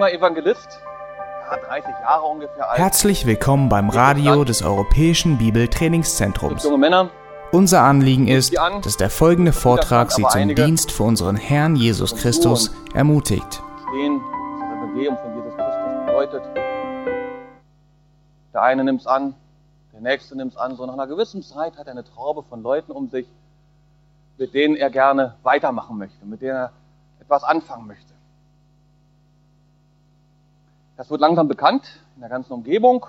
junger Evangelist, ja, 30 Jahre ungefähr alt. Herzlich willkommen beim Radio des Europäischen Bibeltrainingszentrums. Junge Männer, Unser Anliegen ist, dass der folgende Vortrag Sie zum Dienst für unseren Herrn Jesus Christus ermutigt. stehen, das Evangelium von Jesus Christus bedeutet. Der eine nimmt es an, der nächste nimmt es an. So nach einer gewissen Zeit hat er eine Traube von Leuten um sich, mit denen er gerne weitermachen möchte, mit denen er etwas anfangen möchte. Das wird langsam bekannt in der ganzen Umgebung.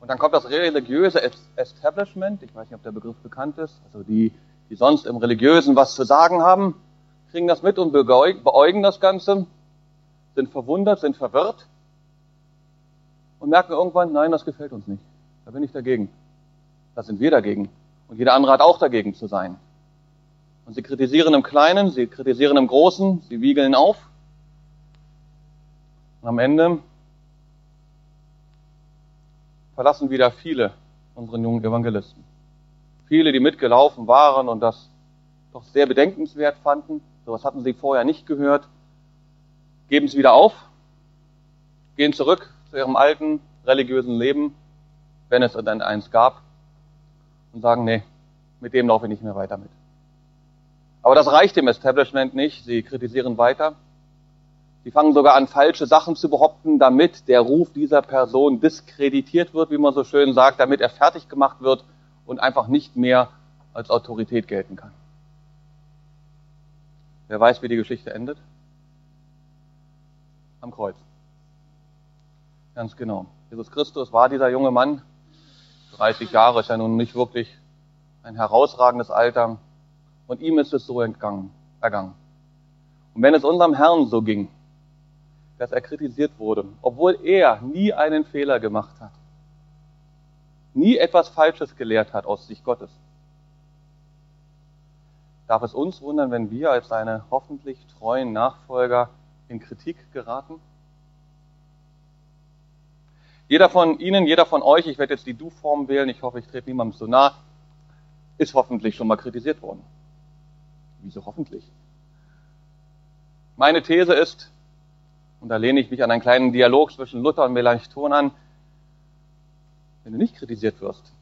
Und dann kommt das religiöse Establishment, ich weiß nicht, ob der Begriff bekannt ist, also die, die sonst im Religiösen was zu sagen haben, kriegen das mit und beäug- beäugen das Ganze, sind verwundert, sind verwirrt und merken irgendwann, nein, das gefällt uns nicht. Da bin ich dagegen. Da sind wir dagegen. Und jeder andere hat auch dagegen zu sein. Und sie kritisieren im Kleinen, sie kritisieren im Großen, sie wiegeln auf. Und am Ende verlassen wieder viele unseren jungen Evangelisten. Viele, die mitgelaufen waren und das doch sehr bedenkenswert fanden, sowas hatten sie vorher nicht gehört, geben es wieder auf, gehen zurück zu ihrem alten religiösen Leben, wenn es dann eins gab, und sagen, nee, mit dem laufe ich nicht mehr weiter mit. Aber das reicht dem Establishment nicht, sie kritisieren weiter. Sie fangen sogar an, falsche Sachen zu behaupten, damit der Ruf dieser Person diskreditiert wird, wie man so schön sagt, damit er fertig gemacht wird und einfach nicht mehr als Autorität gelten kann. Wer weiß, wie die Geschichte endet? Am Kreuz. Ganz genau. Jesus Christus war dieser junge Mann. 30 Jahre ist ja nun nicht wirklich ein herausragendes Alter. Und ihm ist es so entgangen, ergangen. Und wenn es unserem Herrn so ging, dass er kritisiert wurde, obwohl er nie einen Fehler gemacht hat, nie etwas Falsches gelehrt hat aus Sicht Gottes, darf es uns wundern, wenn wir als seine hoffentlich treuen Nachfolger in Kritik geraten? Jeder von Ihnen, jeder von euch, ich werde jetzt die Du-Form wählen, ich hoffe, ich trete niemandem so nah, ist hoffentlich schon mal kritisiert worden. Wieso hoffentlich? Meine These ist, und da lehne ich mich an einen kleinen Dialog zwischen Luther und Melanchthon an, wenn du nicht kritisiert wirst,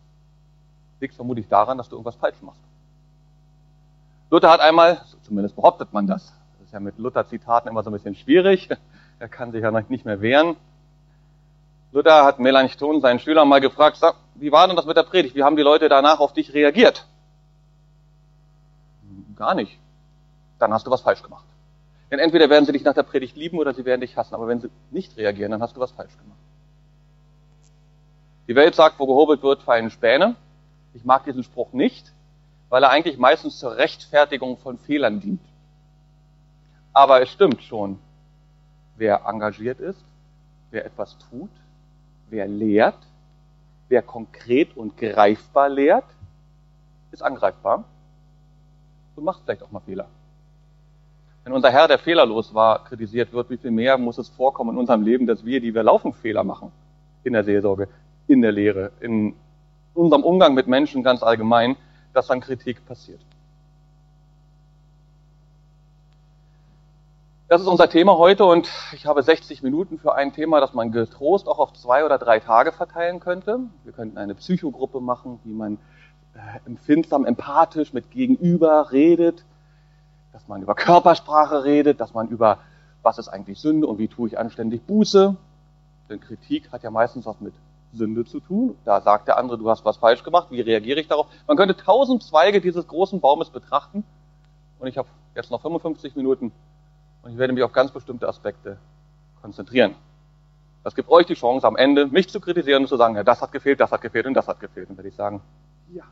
liegt vermutlich daran, dass du irgendwas falsch machst. Luther hat einmal, zumindest behauptet man das, das ist ja mit Luther-Zitaten immer so ein bisschen schwierig, er kann sich ja nicht mehr wehren. Luther hat Melanchthon, seinen Schüler, mal gefragt, sag, wie war denn das mit der Predigt? Wie haben die Leute danach auf dich reagiert? Gar nicht. Dann hast du was falsch gemacht. Denn entweder werden sie dich nach der Predigt lieben oder sie werden dich hassen. Aber wenn sie nicht reagieren, dann hast du was falsch gemacht. Die Welt sagt, wo gehobelt wird, fallen Späne. Ich mag diesen Spruch nicht, weil er eigentlich meistens zur Rechtfertigung von Fehlern dient. Aber es stimmt schon. Wer engagiert ist, wer etwas tut, wer lehrt, wer konkret und greifbar lehrt, ist angreifbar und macht vielleicht auch mal Fehler. Wenn unser Herr, der fehlerlos war, kritisiert wird, wie viel mehr muss es vorkommen in unserem Leben, dass wir, die wir laufen, Fehler machen? In der Seelsorge, in der Lehre, in unserem Umgang mit Menschen ganz allgemein, dass dann Kritik passiert. Das ist unser Thema heute und ich habe 60 Minuten für ein Thema, das man getrost auch auf zwei oder drei Tage verteilen könnte. Wir könnten eine Psychogruppe machen, wie man äh, empfindsam, empathisch mit Gegenüber redet, dass man über Körpersprache redet, dass man über was ist eigentlich Sünde und wie tue ich anständig Buße. Denn Kritik hat ja meistens was mit Sünde zu tun. Da sagt der andere, du hast was falsch gemacht, wie reagiere ich darauf? Man könnte tausend Zweige dieses großen Baumes betrachten und ich habe jetzt noch 55 Minuten und ich werde mich auf ganz bestimmte Aspekte konzentrieren. Das gibt euch die Chance, am Ende mich zu kritisieren und zu sagen, ja, das hat gefehlt, das hat gefehlt und das hat gefehlt. Und werde ich sagen, ja.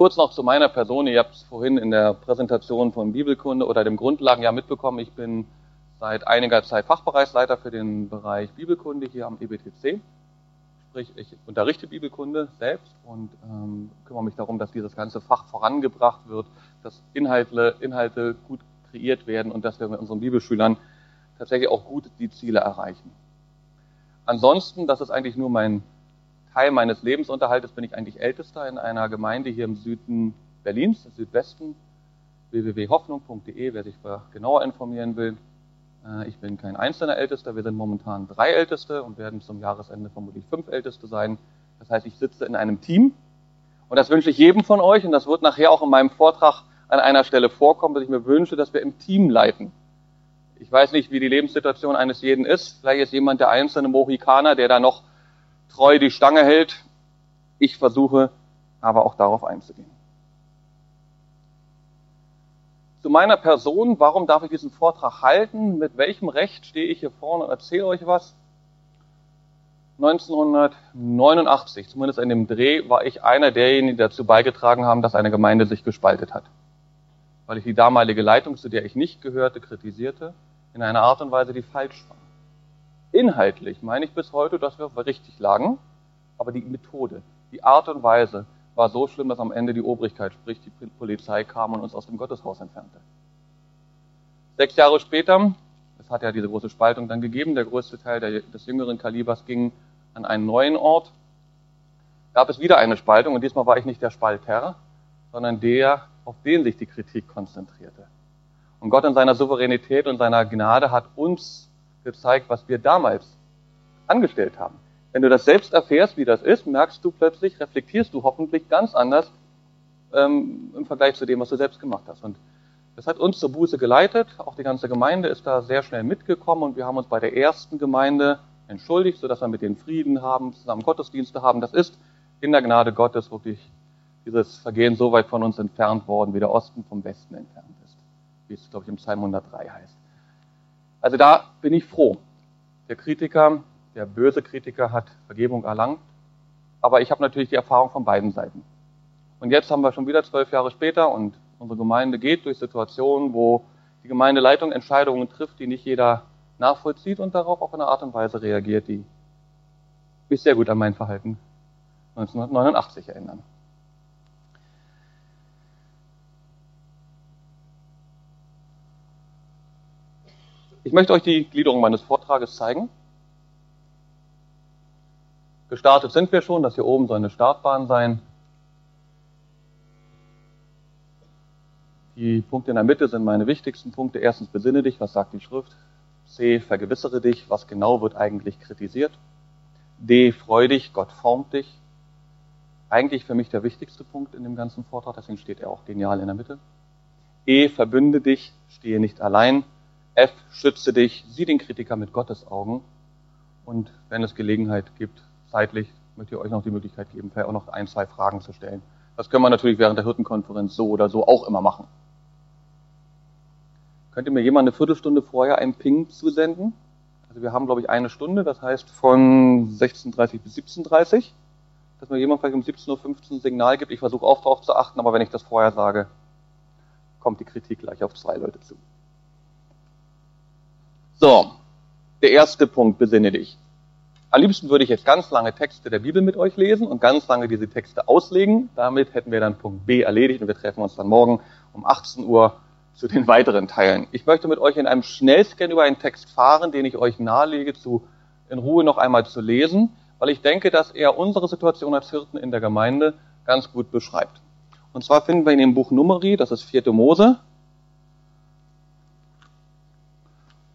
Kurz noch zu meiner Person. Ihr habt es vorhin in der Präsentation von Bibelkunde oder dem Grundlagenjahr mitbekommen. Ich bin seit einiger Zeit Fachbereichsleiter für den Bereich Bibelkunde hier am EBTC. Sprich, ich unterrichte Bibelkunde selbst und ähm, kümmere mich darum, dass dieses ganze Fach vorangebracht wird, dass Inhalte, Inhalte gut kreiert werden und dass wir mit unseren Bibelschülern tatsächlich auch gut die Ziele erreichen. Ansonsten, das ist eigentlich nur mein Teil meines Lebensunterhaltes, bin ich eigentlich Ältester in einer Gemeinde hier im Süden Berlins, Südwesten, www.hoffnung.de, wer sich genauer informieren will. Äh, ich bin kein einzelner Ältester, wir sind momentan drei Älteste und werden zum Jahresende vermutlich fünf Älteste sein. Das heißt, ich sitze in einem Team und das wünsche ich jedem von euch und das wird nachher auch in meinem Vortrag an einer Stelle vorkommen, dass ich mir wünsche, dass wir im Team leiten. Ich weiß nicht, wie die Lebenssituation eines jeden ist. Vielleicht ist jemand der einzelne Mohikaner, der da noch treu die Stange hält. Ich versuche aber auch darauf einzugehen. Zu meiner Person, warum darf ich diesen Vortrag halten? Mit welchem Recht stehe ich hier vorne und erzähle euch was? 1989, zumindest in dem Dreh, war ich einer derjenigen, die dazu beigetragen haben, dass eine Gemeinde sich gespaltet hat. Weil ich die damalige Leitung, zu der ich nicht gehörte, kritisierte, in einer Art und Weise, die falsch war. Inhaltlich meine ich bis heute, dass wir richtig lagen, aber die Methode, die Art und Weise war so schlimm, dass am Ende die Obrigkeit, sprich die Polizei, kam und uns aus dem Gotteshaus entfernte. Sechs Jahre später, es hat ja diese große Spaltung dann gegeben, der größte Teil der, des jüngeren Kalibers ging an einen neuen Ort, gab es wieder eine Spaltung und diesmal war ich nicht der Spalter, sondern der, auf den sich die Kritik konzentrierte. Und Gott in seiner Souveränität und seiner Gnade hat uns gezeigt, was wir damals angestellt haben. Wenn du das selbst erfährst, wie das ist, merkst du plötzlich, reflektierst du hoffentlich ganz anders ähm, im Vergleich zu dem, was du selbst gemacht hast. Und das hat uns zur Buße geleitet. Auch die ganze Gemeinde ist da sehr schnell mitgekommen und wir haben uns bei der ersten Gemeinde entschuldigt, sodass wir mit den Frieden haben, zusammen Gottesdienste haben. Das ist in der Gnade Gottes wirklich dieses Vergehen so weit von uns entfernt worden, wie der Osten vom Westen entfernt ist. Wie es, glaube ich, im Psalm 103 heißt. Also da bin ich froh. Der Kritiker, der böse Kritiker hat Vergebung erlangt. Aber ich habe natürlich die Erfahrung von beiden Seiten. Und jetzt haben wir schon wieder zwölf Jahre später und unsere Gemeinde geht durch Situationen, wo die Gemeindeleitung Entscheidungen trifft, die nicht jeder nachvollzieht und darauf auf eine Art und Weise reagiert, die mich sehr gut an mein Verhalten 1989 erinnern. Ich möchte euch die Gliederung meines Vortrages zeigen. Gestartet sind wir schon, das hier oben soll eine Startbahn sein. Die Punkte in der Mitte sind meine wichtigsten Punkte. Erstens besinne dich, was sagt die Schrift. C, vergewissere dich, was genau wird eigentlich kritisiert. D, freu dich, Gott formt dich. Eigentlich für mich der wichtigste Punkt in dem ganzen Vortrag, deswegen steht er auch genial in der Mitte. E, verbünde dich, stehe nicht allein. F, schütze dich, sieh den Kritiker mit Gottes Augen. Und wenn es Gelegenheit gibt, zeitlich, möchte ich euch noch die Möglichkeit geben, vielleicht auch noch ein, zwei Fragen zu stellen. Das können wir natürlich während der Hirtenkonferenz so oder so auch immer machen. Könnte mir jemand eine Viertelstunde vorher einen Ping zusenden? Also wir haben, glaube ich, eine Stunde, das heißt von 16.30 bis 17.30 dass mir jemand vielleicht um 17.15 Uhr ein Signal gibt. Ich versuche auch darauf zu achten, aber wenn ich das vorher sage, kommt die Kritik gleich auf zwei Leute zu. So, der erste Punkt, besinne dich. Am liebsten würde ich jetzt ganz lange Texte der Bibel mit euch lesen und ganz lange diese Texte auslegen. Damit hätten wir dann Punkt B erledigt und wir treffen uns dann morgen um 18 Uhr zu den weiteren Teilen. Ich möchte mit euch in einem Schnellscan über einen Text fahren, den ich euch nahelege, zu, in Ruhe noch einmal zu lesen, weil ich denke, dass er unsere Situation als Hirten in der Gemeinde ganz gut beschreibt. Und zwar finden wir ihn im Buch Numeri, das ist 4. Mose,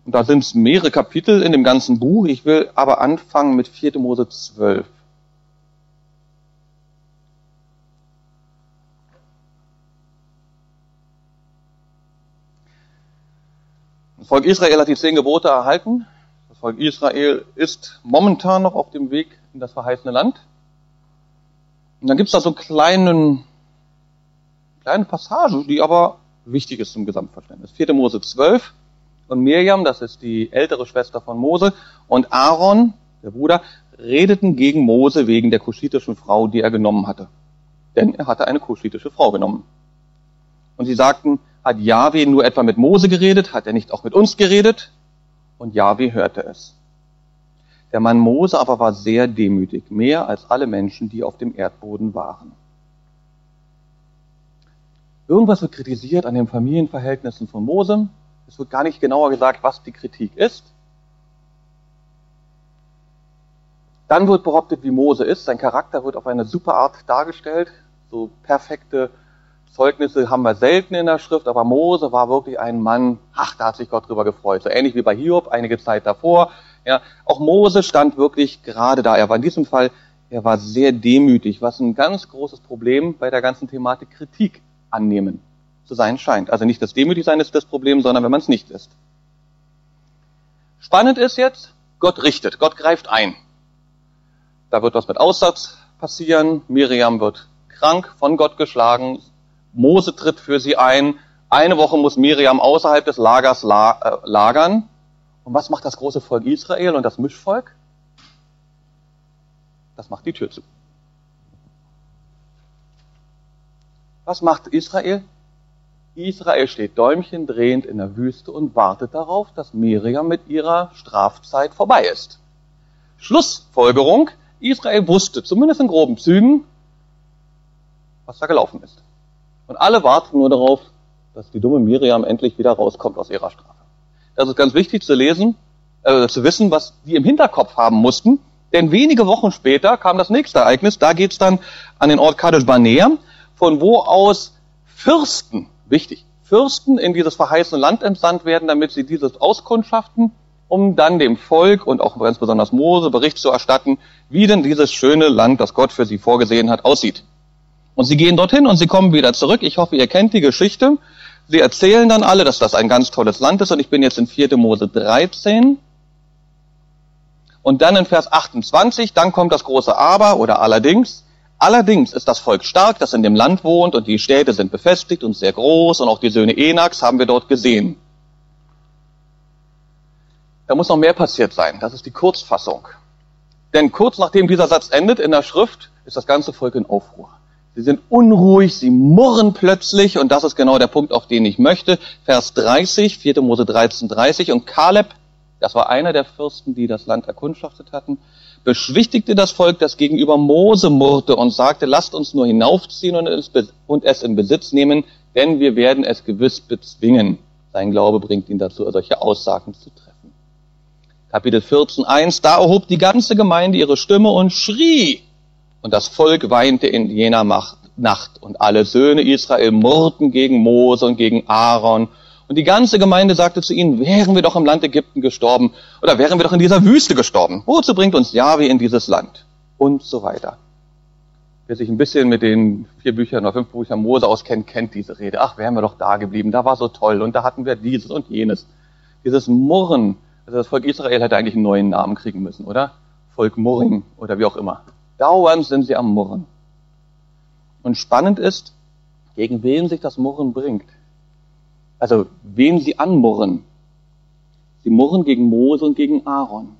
Und da sind es mehrere Kapitel in dem ganzen Buch. Ich will aber anfangen mit 4. Mose 12. Das Volk Israel hat die zehn Gebote erhalten. Das Volk Israel ist momentan noch auf dem Weg in das verheißene Land. Und dann gibt es da so kleinen, kleine Passage, die aber wichtig ist zum Gesamtverständnis. 4. Mose 12 und Mirjam, das ist die ältere Schwester von Mose, und Aaron, der Bruder, redeten gegen Mose wegen der kuschitischen Frau, die er genommen hatte. Denn er hatte eine kuschitische Frau genommen. Und sie sagten, hat Yahweh nur etwa mit Mose geredet? Hat er nicht auch mit uns geredet? Und Yahweh hörte es. Der Mann Mose aber war sehr demütig, mehr als alle Menschen, die auf dem Erdboden waren. Irgendwas wird kritisiert an den Familienverhältnissen von Mose. Es wird gar nicht genauer gesagt, was die Kritik ist. Dann wird behauptet, wie Mose ist. Sein Charakter wird auf eine super Art dargestellt. So perfekte Zeugnisse haben wir selten in der Schrift, aber Mose war wirklich ein Mann, ach, da hat sich Gott drüber gefreut. So ähnlich wie bei Hiob einige Zeit davor. Ja, auch Mose stand wirklich gerade da. Er war in diesem Fall, er war sehr demütig, was ein ganz großes Problem bei der ganzen Thematik Kritik annehmen zu sein scheint. Also nicht das Demütigsein ist das Problem, sondern wenn man es nicht ist. Spannend ist jetzt, Gott richtet, Gott greift ein. Da wird was mit Aussatz passieren, Miriam wird krank, von Gott geschlagen, Mose tritt für sie ein, eine Woche muss Miriam außerhalb des Lagers la äh, lagern. Und was macht das große Volk Israel und das Mischvolk? Das macht die Tür zu. Was macht Israel? Israel steht däumchendrehend in der Wüste und wartet darauf, dass Miriam mit ihrer Strafzeit vorbei ist. Schlussfolgerung, Israel wusste, zumindest in groben Zügen, was da gelaufen ist. Und alle warten nur darauf, dass die dumme Miriam endlich wieder rauskommt aus ihrer Strafe. Das ist ganz wichtig zu lesen, äh, zu wissen, was die im Hinterkopf haben mussten. Denn wenige Wochen später kam das nächste Ereignis. Da geht's dann an den Ort Kadesh Barnea, von wo aus Fürsten, wichtig, Fürsten in dieses verheißene Land entsandt werden, damit sie dieses auskundschaften, um dann dem Volk und auch ganz besonders Mose Bericht zu erstatten, wie denn dieses schöne Land, das Gott für sie vorgesehen hat, aussieht. Und sie gehen dorthin und sie kommen wieder zurück. Ich hoffe, ihr kennt die Geschichte. Sie erzählen dann alle, dass das ein ganz tolles Land ist und ich bin jetzt in 4. Mose 13. Und dann in Vers 28, dann kommt das große Aber oder allerdings. Allerdings ist das Volk stark, das in dem Land wohnt und die Städte sind befestigt und sehr groß und auch die Söhne Enaks haben wir dort gesehen. Da muss noch mehr passiert sein. Das ist die Kurzfassung. Denn kurz nachdem dieser Satz endet in der Schrift, ist das ganze Volk in Aufruhr. Sie sind unruhig, sie murren plötzlich und das ist genau der Punkt, auf den ich möchte. Vers 30, 4. Mose 13, 30 und Kaleb, das war einer der Fürsten, die das Land erkundschaftet hatten, beschwichtigte das Volk, das gegenüber Mose murrte und sagte, lasst uns nur hinaufziehen und es, in Besitz nehmen, denn wir werden es gewiss bezwingen. Sein Glaube bringt ihn dazu, solche Aussagen zu treffen. Kapitel 14, 1, da erhob die ganze Gemeinde ihre Stimme und schrie, und das Volk weinte in jener Nacht. Und alle Söhne Israel murrten gegen Mose und gegen Aaron. Und die ganze Gemeinde sagte zu ihnen, wären wir doch im Land Ägypten gestorben oder wären wir doch in dieser Wüste gestorben. Wozu bringt uns Jahwe in dieses Land? Und so weiter. Wer sich ein bisschen mit den vier Büchern oder fünf Büchern Mose auskennt, kennt diese Rede. Ach, wären wir doch da geblieben, da war so toll und da hatten wir dieses und jenes. Dieses Murren, also das Volk Israel hätte eigentlich einen neuen Namen kriegen müssen, oder? Volk Murring oder wie auch immer. Dauernd sind sie am Murren. Und spannend ist, gegen wen sich das Murren bringt. Also wen sie anmurren. Sie murren gegen Mose und gegen Aaron.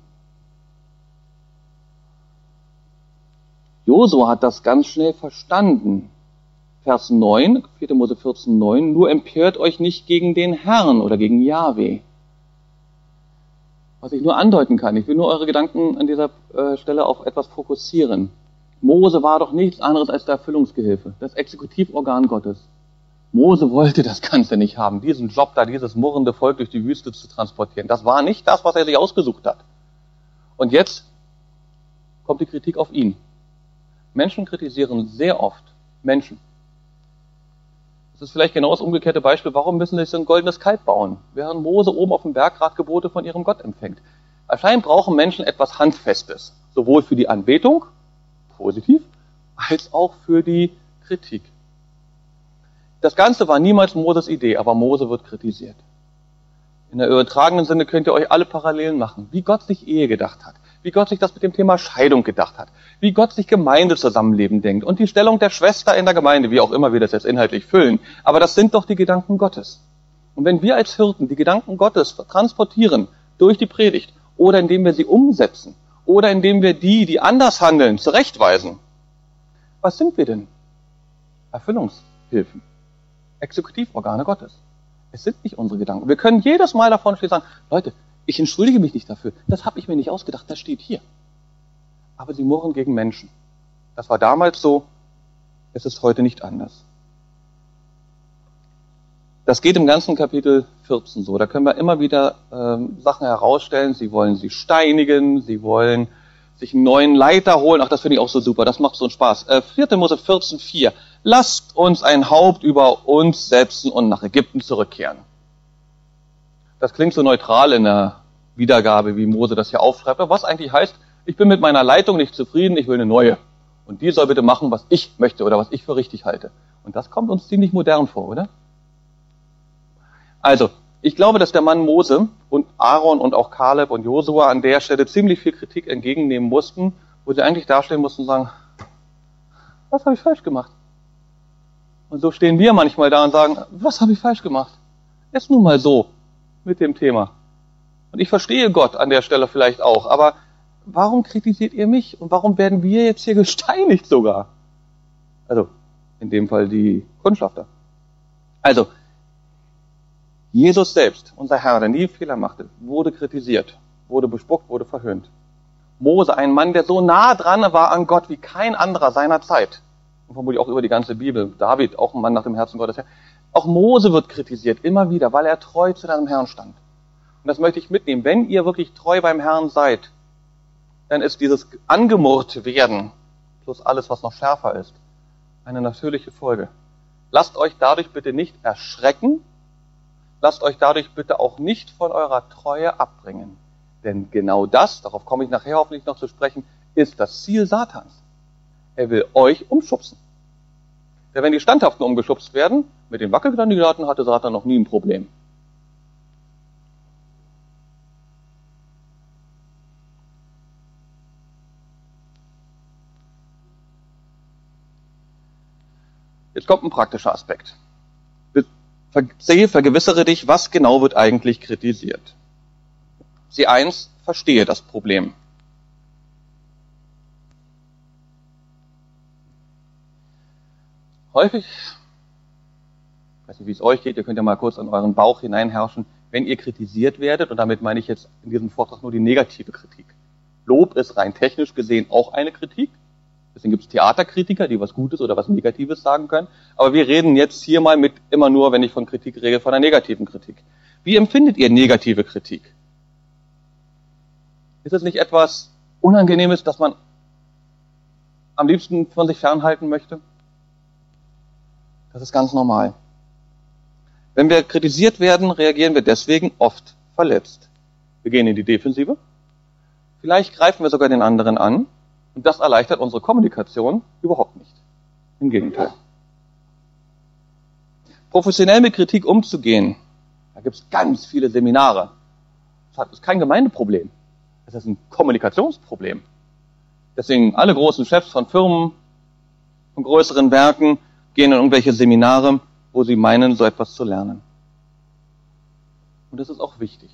Josua hat das ganz schnell verstanden. Vers 9, 4. Mose 14, 9, nur empört euch nicht gegen den Herrn oder gegen Yahweh was ich nur andeuten kann. Ich will nur eure Gedanken an dieser äh, Stelle auf etwas fokussieren. Mose war doch nichts anderes als der Erfüllungsgehilfe, das Exekutivorgan Gottes. Mose wollte das Ganze nicht haben, diesen Job da, dieses murrende Volk durch die Wüste zu transportieren. Das war nicht das, was er sich ausgesucht hat. Und jetzt kommt die Kritik auf ihn. Menschen kritisieren sehr oft Menschen. Das ist vielleicht genau das umgekehrte Beispiel. Warum müssen sie so ein goldenes Kalb bauen, während Mose oben auf dem Berg gerade Gebote von ihrem Gott empfängt? Anscheinend brauchen Menschen etwas Handfestes, sowohl für die Anbetung, positiv, als auch für die Kritik. Das Ganze war niemals Moses Idee, aber Mose wird kritisiert. In der übertragenen Sinne könnt ihr euch alle Parallelen machen, wie Gott sich Ehe gedacht hat, wie Gott sich das mit dem Thema Scheidung gedacht hat, wie Gott sich Gemeindezusammenleben denkt und die Stellung der Schwester in der Gemeinde, wie auch immer wir das jetzt inhaltlich füllen. Aber das sind doch die Gedanken Gottes. Und wenn wir als Hirten die Gedanken Gottes transportieren durch die Predigt oder indem wir sie umsetzen oder indem wir die, die anders handeln, zurechtweisen, was sind wir denn? Erfüllungshilfen, Exekutivorgane Gottes. Es sind nicht unsere Gedanken. Wir können jedes Mal davon stehen sagen, Leute, ich entschuldige mich nicht dafür. Das habe ich mir nicht ausgedacht. Das steht hier. Aber sie murren gegen Menschen. Das war damals so. Es ist heute nicht anders. Das geht im ganzen Kapitel 14 so. Da können wir immer wieder ähm, Sachen herausstellen. Sie wollen sie steinigen, sie wollen sich einen neuen Leiter holen. Ach, das finde ich auch so super. Das macht so einen Spaß. Äh, 4. Mose 14, 4. lasst uns ein Haupt über uns setzen und nach Ägypten zurückkehren. Das klingt so neutral in der Wiedergabe, wie Mose das hier aufschreibt, was eigentlich heißt, ich bin mit meiner Leitung nicht zufrieden, ich will eine neue. Und die soll bitte machen, was ich möchte oder was ich für richtig halte. Und das kommt uns ziemlich modern vor, oder? Also, ich glaube, dass der Mann Mose und Aaron und auch Kaleb und Josua an der Stelle ziemlich viel Kritik entgegennehmen mussten, wo sie eigentlich dastehen mussten und sagen, was habe ich falsch gemacht? Und so stehen wir manchmal da und sagen, was habe ich falsch gemacht? Ist nun mal so mit dem Thema. Und ich verstehe Gott an der Stelle vielleicht auch, aber warum kritisiert ihr mich und warum werden wir jetzt hier gesteinigt sogar? Also, in dem Fall die Kundschafter. Also, Jesus selbst, unser Herr, der nie Fehler machte, wurde kritisiert, wurde bespuckt, wurde verhöhnt. Mose, ein Mann, der so nah dran war an Gott wie kein anderer seiner Zeit. Und vermutlich auch über die ganze Bibel. David, auch ein Mann nach dem Herzen Gottes. Auch Mose wird kritisiert, immer wieder, weil er treu zu seinem Herrn stand. Und das möchte ich mitnehmen. Wenn ihr wirklich treu beim Herrn seid, dann ist dieses angemurrt werden, plus alles, was noch schärfer ist, eine natürliche Folge. Lasst euch dadurch bitte nicht erschrecken, lasst euch dadurch bitte auch nicht von eurer Treue abbringen. Denn genau das, darauf komme ich nachher hoffentlich noch zu sprechen, ist das Ziel Satans. Er will euch umschubsen. Denn wenn die Standhaften umgeschubst werden, mit den Wackelkandidaten hatte Satan noch nie ein Problem. Jetzt kommt ein praktischer Aspekt. Sehe, vergewissere dich, was genau wird eigentlich kritisiert. Sie eins, verstehe das Problem. Häufig, ich weiß nicht, wie es euch geht, ihr könnt ja mal kurz an euren Bauch hineinherrschen, wenn ihr kritisiert werdet, und damit meine ich jetzt in diesem Vortrag nur die negative Kritik. Lob ist rein technisch gesehen auch eine Kritik, Deswegen gibt es Theaterkritiker, die was Gutes oder was Negatives sagen können. Aber wir reden jetzt hier mal mit immer nur, wenn ich von Kritik rede, von einer negativen Kritik. Wie empfindet ihr negative Kritik? Ist es nicht etwas Unangenehmes, das man am liebsten von sich fernhalten möchte? Das ist ganz normal. Wenn wir kritisiert werden, reagieren wir deswegen oft verletzt. Wir gehen in die Defensive. Vielleicht greifen wir sogar den anderen an und das erleichtert unsere Kommunikation überhaupt nicht. Im Gegenteil. Professionell mit Kritik umzugehen, da gibt es ganz viele Seminare. Das ist kein Gemeindeproblem. Das ist ein Kommunikationsproblem. Deswegen alle großen Chefs von Firmen, von größeren Werken gehen in irgendwelche Seminare, wo sie meinen, so etwas zu lernen. Und das ist auch wichtig.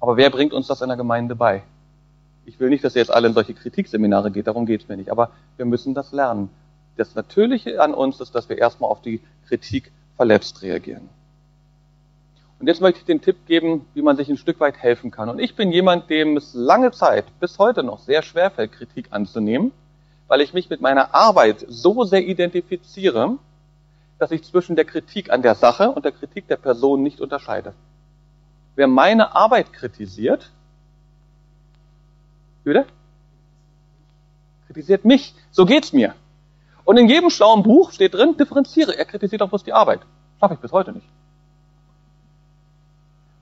Aber wer bringt uns das in der Gemeinde bei? Ich will nicht, dass ihr jetzt alle in solche Kritikseminare geht, darum geht es mir nicht. Aber wir müssen das lernen. Das Natürliche an uns ist, dass wir erstmal auf die Kritik verletzt reagieren. Und jetzt möchte ich den Tipp geben, wie man sich ein Stück weit helfen kann. Und ich bin jemand, dem es lange Zeit, bis heute noch, sehr schwer fällt, Kritik anzunehmen, weil ich mich mit meiner Arbeit so sehr identifiziere, dass ich zwischen der Kritik an der Sache und der Kritik der Person nicht unterscheide. Wer meine Arbeit kritisiert, bitte? Kritisiert mich. So geht's mir. Und in jedem schlauen Buch steht drin, differenziere. Er kritisiert auch bloß die Arbeit. Schaffe ich bis heute nicht.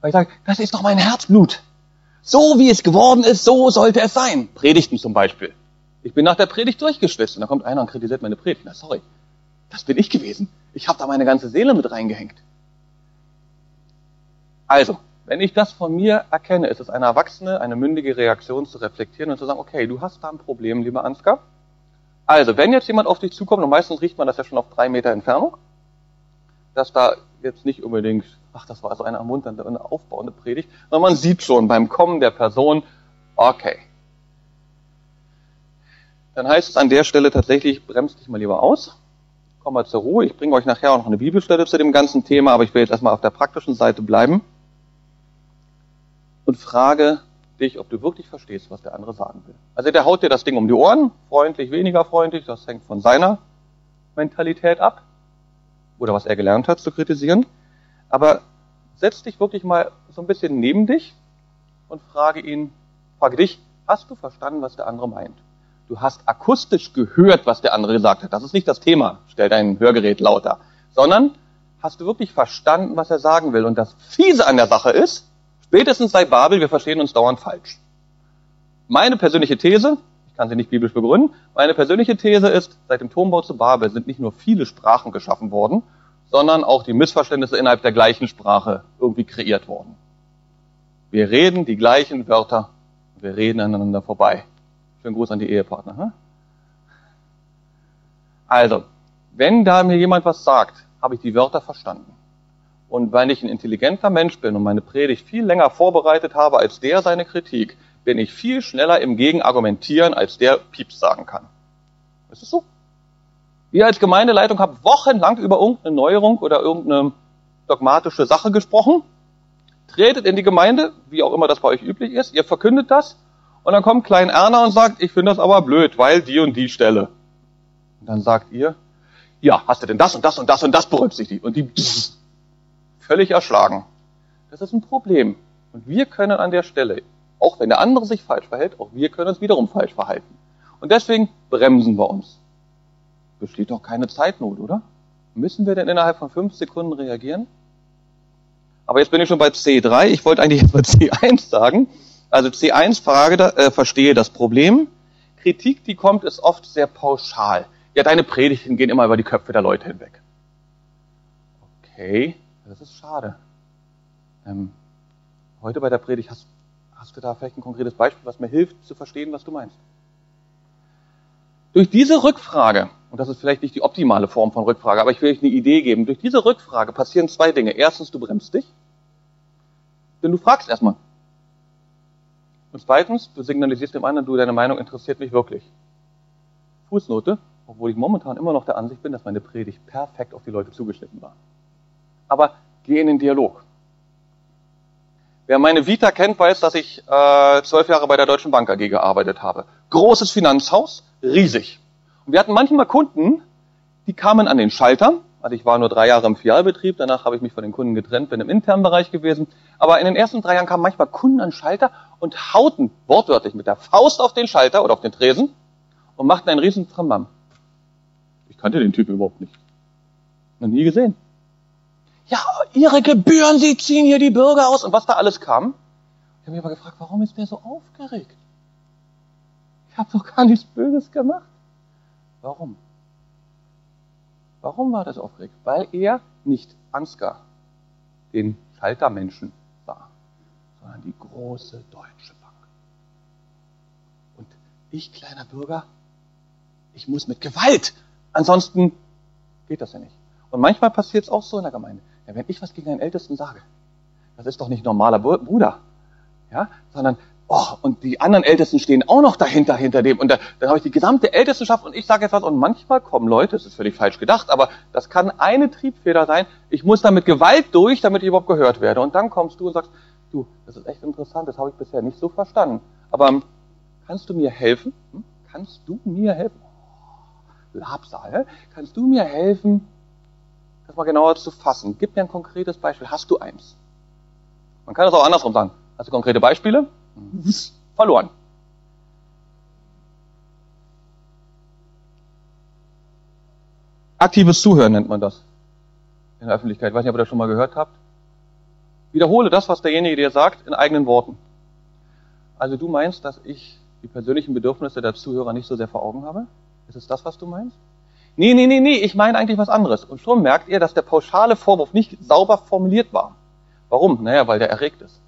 Weil ich sage, das ist doch mein Herzblut. So wie es geworden ist, so sollte es sein. Predigten zum Beispiel. Ich bin nach der Predigt durchgeschwitzt und da kommt einer und kritisiert meine Predigt. Na sorry, das bin ich gewesen. Ich habe da meine ganze Seele mit reingehängt. Also, wenn ich das von mir erkenne, ist es eine erwachsene, eine mündige Reaktion zu reflektieren und zu sagen, okay, du hast da ein Problem, lieber Ansgar. Also, wenn jetzt jemand auf dich zukommt, und meistens riecht man das ja schon auf drei Meter Entfernung, dass da jetzt nicht unbedingt, ach, das war also eine ermunternde, eine aufbauende Predigt, sondern man sieht schon beim Kommen der Person, okay. Dann heißt es an der Stelle tatsächlich, bremst dich mal lieber aus, komm mal zur Ruhe. Ich bringe euch nachher auch noch eine Bibelstelle zu dem ganzen Thema, aber ich will jetzt erstmal auf der praktischen Seite bleiben und frage dich, ob du wirklich verstehst, was der andere sagen will. Also der haut dir das Ding um die Ohren, freundlich, weniger freundlich, das hängt von seiner Mentalität ab oder was er gelernt hat zu kritisieren. Aber setz dich wirklich mal so ein bisschen neben dich und frage ihn, frage dich, hast du verstanden, was der andere meint? Du hast akustisch gehört, was der andere gesagt hat. Das ist nicht das Thema, stell dein Hörgerät lauter, sondern hast du wirklich verstanden, was er sagen will. Und das Fiese an der Sache ist, spätestens seit Babel, wir verstehen uns dauernd falsch. Meine persönliche These, ich kann sie nicht biblisch begründen, meine persönliche These ist, seit dem Turmbau zu Babel sind nicht nur viele Sprachen geschaffen worden, sondern auch die Missverständnisse innerhalb der gleichen Sprache irgendwie kreiert worden. Wir reden die gleichen Wörter, wir reden aneinander vorbei. Schönen Gruß an die Ehepartner. Hm? Also, wenn da mir jemand was sagt, habe ich die Wörter verstanden. Und weil ich ein intelligenter Mensch bin und meine Predigt viel länger vorbereitet habe als der seine Kritik, bin ich viel schneller im Gegenargumentieren, als der Pieps sagen kann. Ist es so? Wir als Gemeindeleitung haben wochenlang über irgendeine Neuerung oder irgendeine dogmatische Sache gesprochen. Tretet in die Gemeinde, wie auch immer das bei euch üblich ist, ihr verkündet das und dann kommt Klein Erna und sagt, ich finde das aber blöd, weil die und die Stelle. Und dann sagt ihr, ja, hast du denn das und das und das und das berücksichtigt? Und die pss, völlig erschlagen. Das ist ein Problem. Und wir können an der Stelle, auch wenn der andere sich falsch verhält, auch wir können uns wiederum falsch verhalten. Und deswegen bremsen wir uns. Besteht doch keine Zeitnot, oder? Müssen wir denn innerhalb von fünf Sekunden reagieren? Aber jetzt bin ich schon bei C3. Ich wollte eigentlich jetzt bei C1 sagen. Also C1 Frage, äh, verstehe das Problem. Kritik, die kommt, ist oft sehr pauschal. Ja, deine Predigten gehen immer über die Köpfe der Leute hinweg. Okay, das ist schade. Ähm, heute bei der Predigt hast, hast du da vielleicht ein konkretes Beispiel, was mir hilft zu verstehen, was du meinst. Durch diese Rückfrage, und das ist vielleicht nicht die optimale Form von Rückfrage, aber ich will euch eine Idee geben, durch diese Rückfrage passieren zwei Dinge. Erstens, du bremst dich, denn du fragst erstmal. Und zweitens, du signalisierst dem anderen, du, deine Meinung interessiert mich wirklich. Fußnote, obwohl ich momentan immer noch der Ansicht bin, dass meine Predigt perfekt auf die Leute zugeschnitten war. Aber geh in den Dialog. Wer meine Vita kennt, weiß, dass ich äh, zwölf Jahre bei der Deutschen Bank AG gearbeitet habe. Großes Finanzhaus, riesig. Und wir hatten manchmal Kunden, die kamen an den Schalter. Also ich war nur drei Jahre im Filialbetrieb, danach habe ich mich von den Kunden getrennt, bin im internen Bereich gewesen. Aber in den ersten drei Jahren kamen manchmal Kunden an den Schalter und hauten wortwörtlich mit der Faust auf den Schalter oder auf den Tresen und machten einen riesen Trambam. Ich kannte den Typen überhaupt nicht. Noch nie gesehen. Ja, ihre Gebühren, sie ziehen hier die Bürger aus und was da alles kam. Ich habe mich aber gefragt, warum ist der so aufgeregt? Ich habe doch gar nichts Böses gemacht. Warum? Warum war das aufgeregt? Weil er nicht Ansgar, den Schaltermenschen, sondern die große Deutsche Bank. Und ich, kleiner Bürger, ich muss mit Gewalt Ansonsten geht das ja nicht. Und manchmal passiert es auch so in der Gemeinde. Ja, wenn ich was gegen einen Ältesten sage, das ist doch nicht normaler Bruder, ja, sondern oh, und die anderen Ältesten stehen auch noch dahinter, hinter dem. Und da, dann habe ich die gesamte Ältestenschaft und ich sage jetzt was. Und manchmal kommen Leute, das ist völlig falsch gedacht, aber das kann eine Triebfeder sein. Ich muss da mit Gewalt durch, damit ich überhaupt gehört werde. Und dann kommst du und sagst, du, das ist echt interessant, das habe ich bisher nicht so verstanden. Aber ähm, kannst du mir helfen? Hm? Kannst du mir helfen? Labsal, kannst du mir helfen, das mal genauer zu fassen? Gib mir ein konkretes Beispiel. Hast du eins? Man kann das auch andersrum sagen. Hast du konkrete Beispiele? Verloren. Aktives Zuhören nennt man das in der Öffentlichkeit. Ich weiß nicht, ob ihr das schon mal gehört habt. Wiederhole das, was derjenige dir sagt, in eigenen Worten. Also du meinst, dass ich die persönlichen Bedürfnisse der Zuhörer nicht so sehr vor Augen habe? Ist es das, was du meinst? Nee, nee, nee, nee, ich meine eigentlich was anderes. Und schon merkt ihr, dass der pauschale Vorwurf nicht sauber formuliert war. Warum? Naja, weil der erregt ist.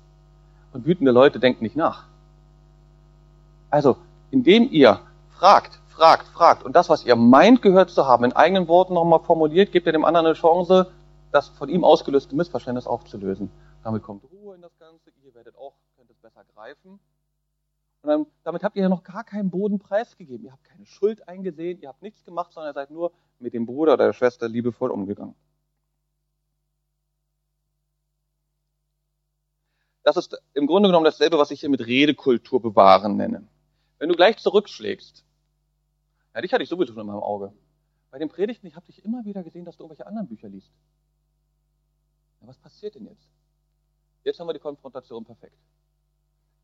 Und wütende Leute denken nicht nach. Also, indem ihr fragt, fragt, fragt und das, was ihr meint gehört zu haben, in eigenen Worten nochmal formuliert, gebt ihr dem anderen eine Chance, das von ihm ausgelöste Missverständnis aufzulösen. Damit kommt Ruhe in das Ganze, ihr werdet auch, könnt es besser greifen. Und dann, damit habt ihr ja noch gar keinen Boden preisgegeben. Ihr habt keine Schuld eingesehen, ihr habt nichts gemacht, sondern ihr seid nur mit dem Bruder oder der Schwester liebevoll umgegangen. Das ist im Grunde genommen dasselbe, was ich hier mit Redekultur bewahren nenne. Wenn du gleich zurückschlägst, ja, dich hatte ich sowieso schon in meinem Auge. Bei den Predigten, ich habe dich immer wieder gesehen, dass du irgendwelche anderen Bücher liest. Ja, was passiert denn jetzt? Jetzt haben wir die Konfrontation perfekt.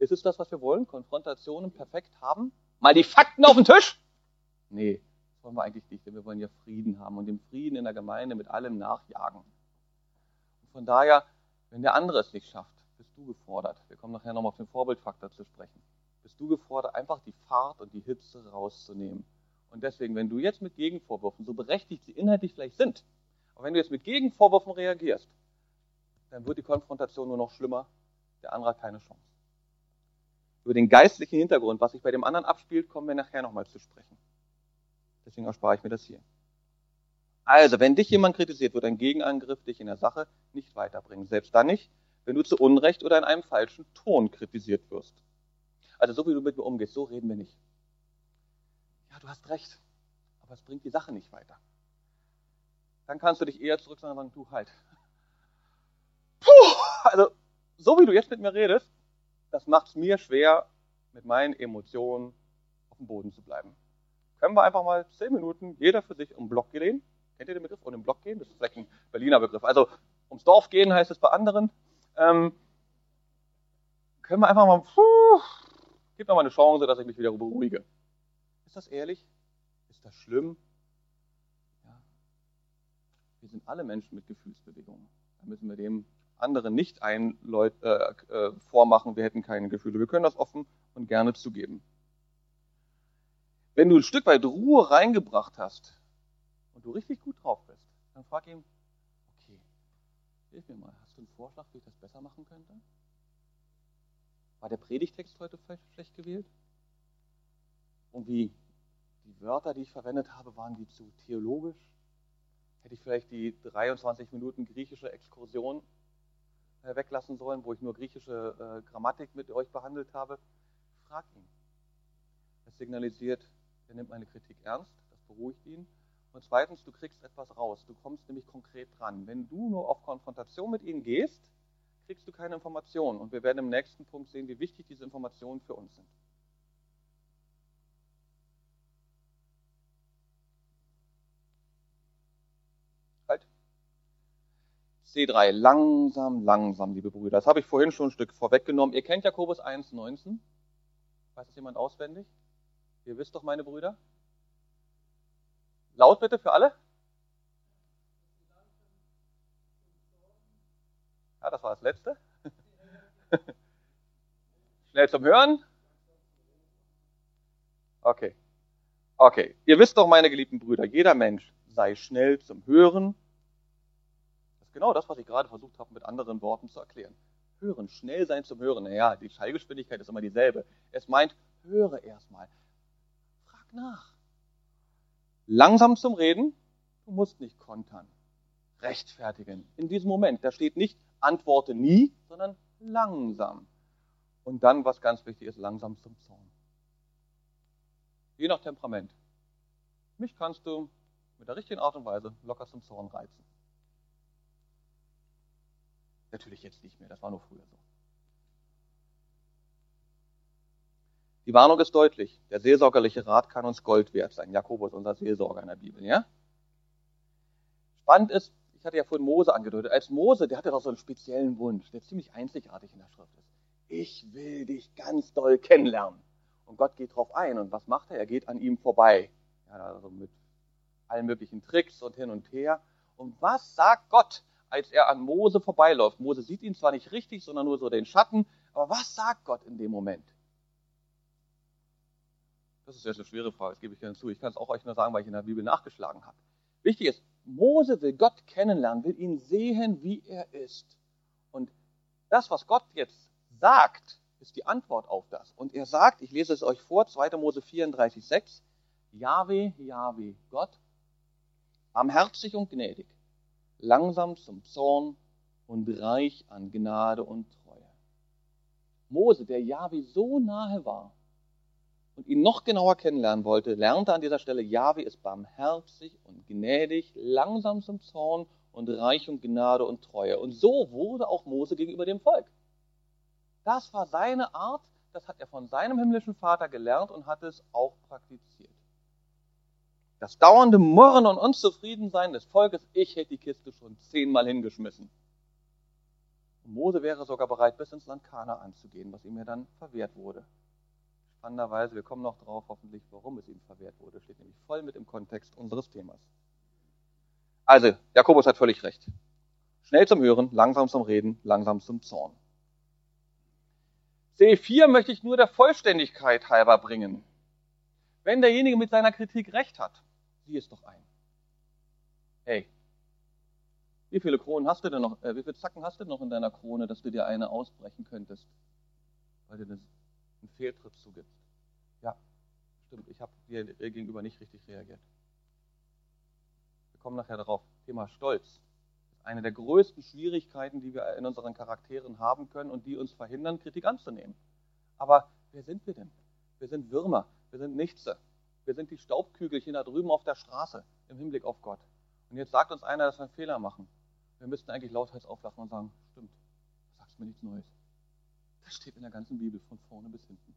Ist es das, was wir wollen? Konfrontationen perfekt haben? Mal die Fakten auf den Tisch? Nee, das wollen wir eigentlich nicht, denn wir wollen ja Frieden haben und den Frieden in der Gemeinde mit allem nachjagen. Und von daher, wenn der andere es nicht schafft, bist du gefordert. Wir kommen nachher nochmal auf den Vorbildfaktor zu sprechen. Bist du gefordert, einfach die Fahrt und die Hitze rauszunehmen. Und deswegen, wenn du jetzt mit Gegenvorwürfen, so berechtigt sie inhaltlich vielleicht sind, aber wenn du jetzt mit Gegenvorwürfen reagierst, dann wird die Konfrontation nur noch schlimmer. Der andere hat keine Chance. Über den geistlichen Hintergrund, was sich bei dem anderen abspielt, kommen wir nachher nochmal zu sprechen. Deswegen erspare ich mir das hier. Also, wenn dich jemand kritisiert, wird ein Gegenangriff dich in der Sache nicht weiterbringen. Selbst dann nicht, wenn du zu Unrecht oder in einem falschen Ton kritisiert wirst. Also, so wie du mit mir umgehst, so reden wir nicht. Ja, du hast recht, aber es bringt die Sache nicht weiter. Dann kannst du dich eher zurück und sagen, du halt. Puh, also, so wie du jetzt mit mir redest, das macht es mir schwer, mit meinen Emotionen auf dem Boden zu bleiben. Können wir einfach mal zehn Minuten jeder für sich um den Block gehen? Kennt ihr den Begriff? Um den Block gehen? Das ist vielleicht ein Berliner Begriff. Also ums Dorf gehen heißt es bei anderen. Ähm, können wir einfach mal, puh, gib mir mal eine Chance, dass ich mich wieder beruhige. Ist das ehrlich? Ist das schlimm? Ja. Wir sind alle Menschen mit Gefühlsbewegungen. Da müssen wir dem anderen nicht ein Leut, äh, äh, vormachen, wir hätten keine Gefühle. Wir können das offen und gerne zugeben. Wenn du ein Stück weit Ruhe reingebracht hast und du richtig gut drauf bist, dann frag ihn, okay, hilf mir mal, hast du einen Vorschlag, wie ich das besser machen könnte? War der Predigtext heute schlecht gewählt? Und wie die Wörter, die ich verwendet habe, waren die zu theologisch? Hätte ich vielleicht die 23 Minuten griechische Exkursion weglassen sollen, wo ich nur griechische äh, Grammatik mit euch behandelt habe, frag ihn. Das signalisiert, er nimmt meine Kritik ernst, das beruhigt ihn. Und zweitens, du kriegst etwas raus, du kommst nämlich konkret dran. Wenn du nur auf Konfrontation mit ihnen gehst, kriegst du keine Informationen. Und wir werden im nächsten Punkt sehen, wie wichtig diese Informationen für uns sind. C3, langsam, langsam, liebe Brüder. Das habe ich vorhin schon ein Stück vorweggenommen. Ihr kennt Jakobus 1,19. Weiß das jemand auswendig? Ihr wisst doch, meine Brüder. Laut bitte für alle. Ja, das war das letzte. Schnell zum Hören. Okay. Okay. Ihr wisst doch, meine geliebten Brüder, jeder Mensch sei schnell zum Hören, genau das, was ich gerade versucht habe, mit anderen Worten zu erklären. Hören, schnell sein zum Hören. Naja, die Schallgeschwindigkeit ist immer dieselbe. Es meint, höre erstmal. Frag nach. Langsam zum Reden, du musst nicht kontern. Rechtfertigen. In diesem Moment, da steht nicht, antworte nie, sondern langsam. Und dann, was ganz wichtig ist, langsam zum Zorn. Je nach Temperament. Mich kannst du mit der richtigen Art und Weise locker zum Zorn reizen. Natürlich jetzt nicht mehr, das war nur früher so. Die Warnung ist deutlich. Der seelsorgerliche Rat kann uns Gold wert sein. Jakobus, unser Seelsorger in der Bibel, ja? Spannend ist, ich hatte ja vorhin Mose angedeutet, als Mose, der hatte doch so einen speziellen Wunsch, der ziemlich einzigartig in der Schrift ist. Ich will dich ganz doll kennenlernen. Und Gott geht drauf ein. Und was macht er? Er geht an ihm vorbei. Ja, also mit allen möglichen Tricks und hin und her. Und was sagt Gott? Als er an Mose vorbeiläuft. Mose sieht ihn zwar nicht richtig, sondern nur so den Schatten, aber was sagt Gott in dem Moment? Das ist jetzt eine schwere Frage, das gebe ich gerne zu. Ich kann es auch euch nur sagen, weil ich in der Bibel nachgeschlagen habe. Wichtig ist, Mose will Gott kennenlernen, will ihn sehen, wie er ist. Und das, was Gott jetzt sagt, ist die Antwort auf das. Und er sagt, ich lese es euch vor, 2. Mose 34, 6, Jahwe, Jahwe, Gott, barmherzig und gnädig, langsam zum Zorn und reich an Gnade und Treue. Mose, der Jahwe so nahe war und ihn noch genauer kennenlernen wollte, lernte an dieser Stelle, Jahwe ist barmherzig und gnädig, langsam zum Zorn und reich an Gnade und Treue. Und so wurde auch Mose gegenüber dem Volk. Das war seine Art, das hat er von seinem himmlischen Vater gelernt und hat es auch praktiziert. Das dauernde Murren und Unzufriedensein des Volkes, ich hätte die Kiste schon zehnmal hingeschmissen. Und Mose wäre sogar bereit, bis ins Land Kana anzugehen, was ihm ja dann verwehrt wurde. Spannenderweise, wir kommen noch drauf, hoffentlich, warum es ihm verwehrt wurde. Steht nämlich voll mit im Kontext unseres Themas. Also, Jakobus hat völlig recht. Schnell zum Hören, langsam zum Reden, langsam zum Zorn. C4 möchte ich nur der Vollständigkeit halber bringen. Wenn derjenige mit seiner Kritik recht hat, sieh es doch ein. Hey, wie viele Kronen hast du denn noch, äh, wie viele Zacken hast du noch in deiner Krone, dass du dir eine ausbrechen könntest, weil du einen Fehltritt zugibst? Ja, stimmt, ich habe dir gegenüber nicht richtig reagiert. Wir kommen nachher darauf. Thema Stolz eine der größten Schwierigkeiten, die wir in unseren Charakteren haben können und die uns verhindern, Kritik anzunehmen. Aber wer sind wir denn? Wir sind Würmer, wir sind Nichtse. Wir sind die Staubkügelchen da drüben auf der Straße im Hinblick auf Gott. Und jetzt sagt uns einer, dass wir einen Fehler machen. Wir müssten eigentlich lauthals auflachen und sagen, stimmt, du sagst mir nichts Neues. Das steht in der ganzen Bibel von vorne bis hinten.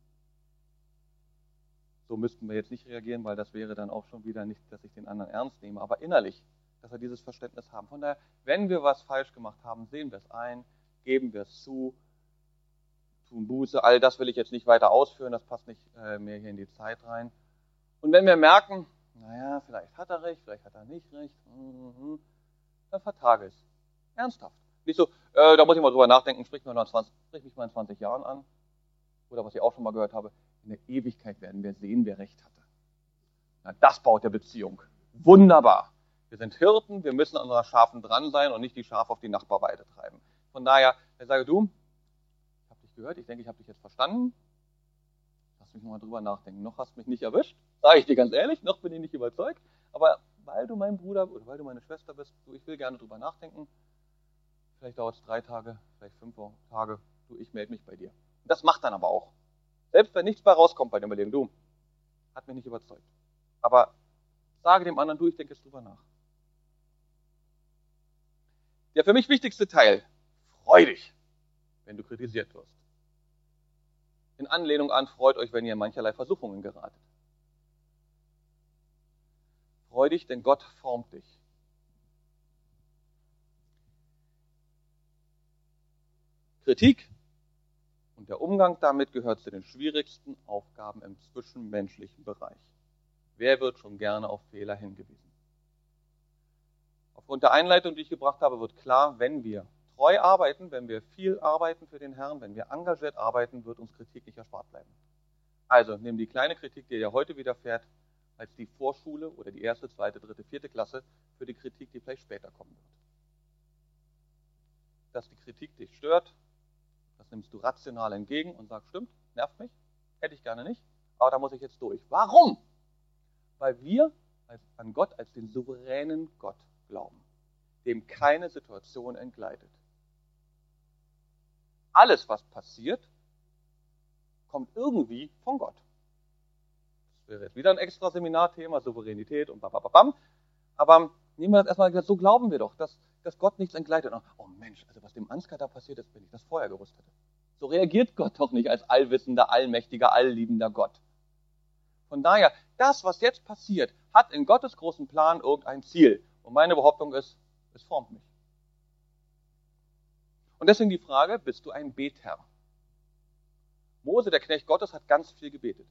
So müssten wir jetzt nicht reagieren, weil das wäre dann auch schon wieder nicht, dass ich den anderen ernst nehme. Aber innerlich dass wir dieses Verständnis haben. Von daher, wenn wir was falsch gemacht haben, sehen wir es ein, geben wir es zu, tun Buße. All das will ich jetzt nicht weiter ausführen, das passt nicht äh, mehr hier in die Zeit rein. Und wenn wir merken, naja, vielleicht hat er recht, vielleicht hat er nicht recht, mhm, dann vertage es. Ernsthaft. Nicht so, äh, da muss ich mal drüber nachdenken, sprich, mal 20, sprich mich mal in 20 Jahren an. Oder was ich auch schon mal gehört habe, in der Ewigkeit werden wir sehen, wer recht hatte. Na, das baut der Beziehung. Wunderbar. Wir sind Hirten, wir müssen an unseren Schafen dran sein und nicht die Schafe auf die Nachbarweide treiben. Von daher, ich sage du, ich habe dich gehört, ich denke, ich habe dich jetzt verstanden. Mich nochmal drüber nachdenken. Noch hast du mich nicht erwischt, sage ich dir ganz ehrlich, noch bin ich nicht überzeugt. Aber weil du mein Bruder oder weil du meine Schwester bist, du, ich will gerne drüber nachdenken. Vielleicht dauert es drei Tage, vielleicht fünf Tage. Du, ich melde mich bei dir. Das macht dann aber auch. Selbst wenn nichts bei rauskommt bei dem Überlegen, du, hat mich nicht überzeugt. Aber sage dem anderen, du, ich denke jetzt drüber nach. Der für mich wichtigste Teil, freu dich, wenn du kritisiert wirst. In Anlehnung an, freut euch, wenn ihr in mancherlei Versuchungen geratet. Freu dich, denn Gott formt dich. Kritik und der Umgang damit gehört zu den schwierigsten Aufgaben im zwischenmenschlichen Bereich. Wer wird schon gerne auf Fehler hingewiesen? Aufgrund der Einleitung, die ich gebracht habe, wird klar, wenn wir treu arbeiten, wenn wir viel arbeiten für den Herrn, wenn wir engagiert arbeiten, wird uns Kritik nicht erspart bleiben. Also nimm die kleine Kritik, die dir heute widerfährt, als die Vorschule oder die erste, zweite, dritte, vierte Klasse für die Kritik, die vielleicht später kommen wird. Dass die Kritik dich stört, das nimmst du rational entgegen und sagst, stimmt, nervt mich, hätte ich gerne nicht, aber da muss ich jetzt durch. Warum? Weil wir an Gott als den souveränen Gott glauben, dem keine Situation entgleitet. Alles, was passiert, kommt irgendwie von Gott. Das wäre jetzt wieder ein extra Seminarthema, Souveränität und bababam. Aber nehmen wir das erstmal, so glauben wir doch, dass, dass Gott nichts entgleitet. Oh Mensch, also was dem Ansgar da passiert ist, wenn ich das vorher gewusst hätte. So reagiert Gott doch nicht als allwissender, allmächtiger, allliebender Gott. Von daher, das, was jetzt passiert, hat in Gottes großen Plan irgendein Ziel. Und meine Behauptung ist, es formt mich. Und deswegen die Frage, bist du ein Betherr? Mose, der Knecht Gottes, hat ganz viel gebetet.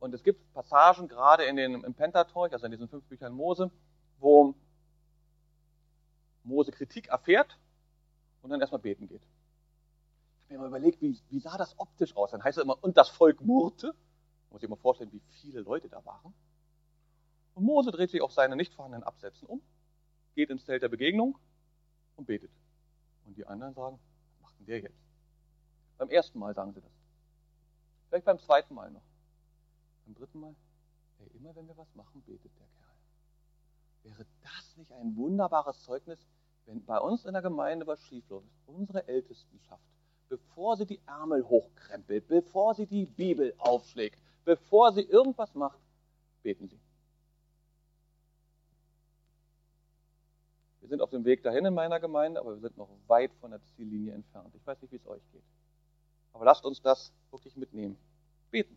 Und es gibt Passagen, gerade in den, im Pentateuch, also in diesen fünf Büchern Mose, wo Mose Kritik erfährt und dann erstmal beten geht. Ich habe mir mal überlegt, wie, wie sah das optisch aus? Dann heißt es immer, und das Volk murrte. Muss ich mir vorstellen, wie viele Leute da waren. Und Mose dreht sich auf seine nicht vorhandenen Absätzen um, geht ins Zelt der Begegnung und betet. Und die anderen sagen, was macht denn der jetzt? Beim ersten Mal sagen sie das. Vielleicht beim zweiten Mal noch. Beim dritten Mal, hey, immer wenn wir was machen, betet der Kerl. Wäre das nicht ein wunderbares Zeugnis, wenn bei uns in der Gemeinde was schiefläuft, unsere Ältestenschaft, bevor sie die Ärmel hochkrempelt, bevor sie die Bibel aufschlägt, bevor sie irgendwas macht, beten sie. Sind auf dem Weg dahin in meiner Gemeinde, aber wir sind noch weit von der Ziellinie entfernt. Ich weiß nicht, wie es euch geht. Aber lasst uns das wirklich mitnehmen. Beten.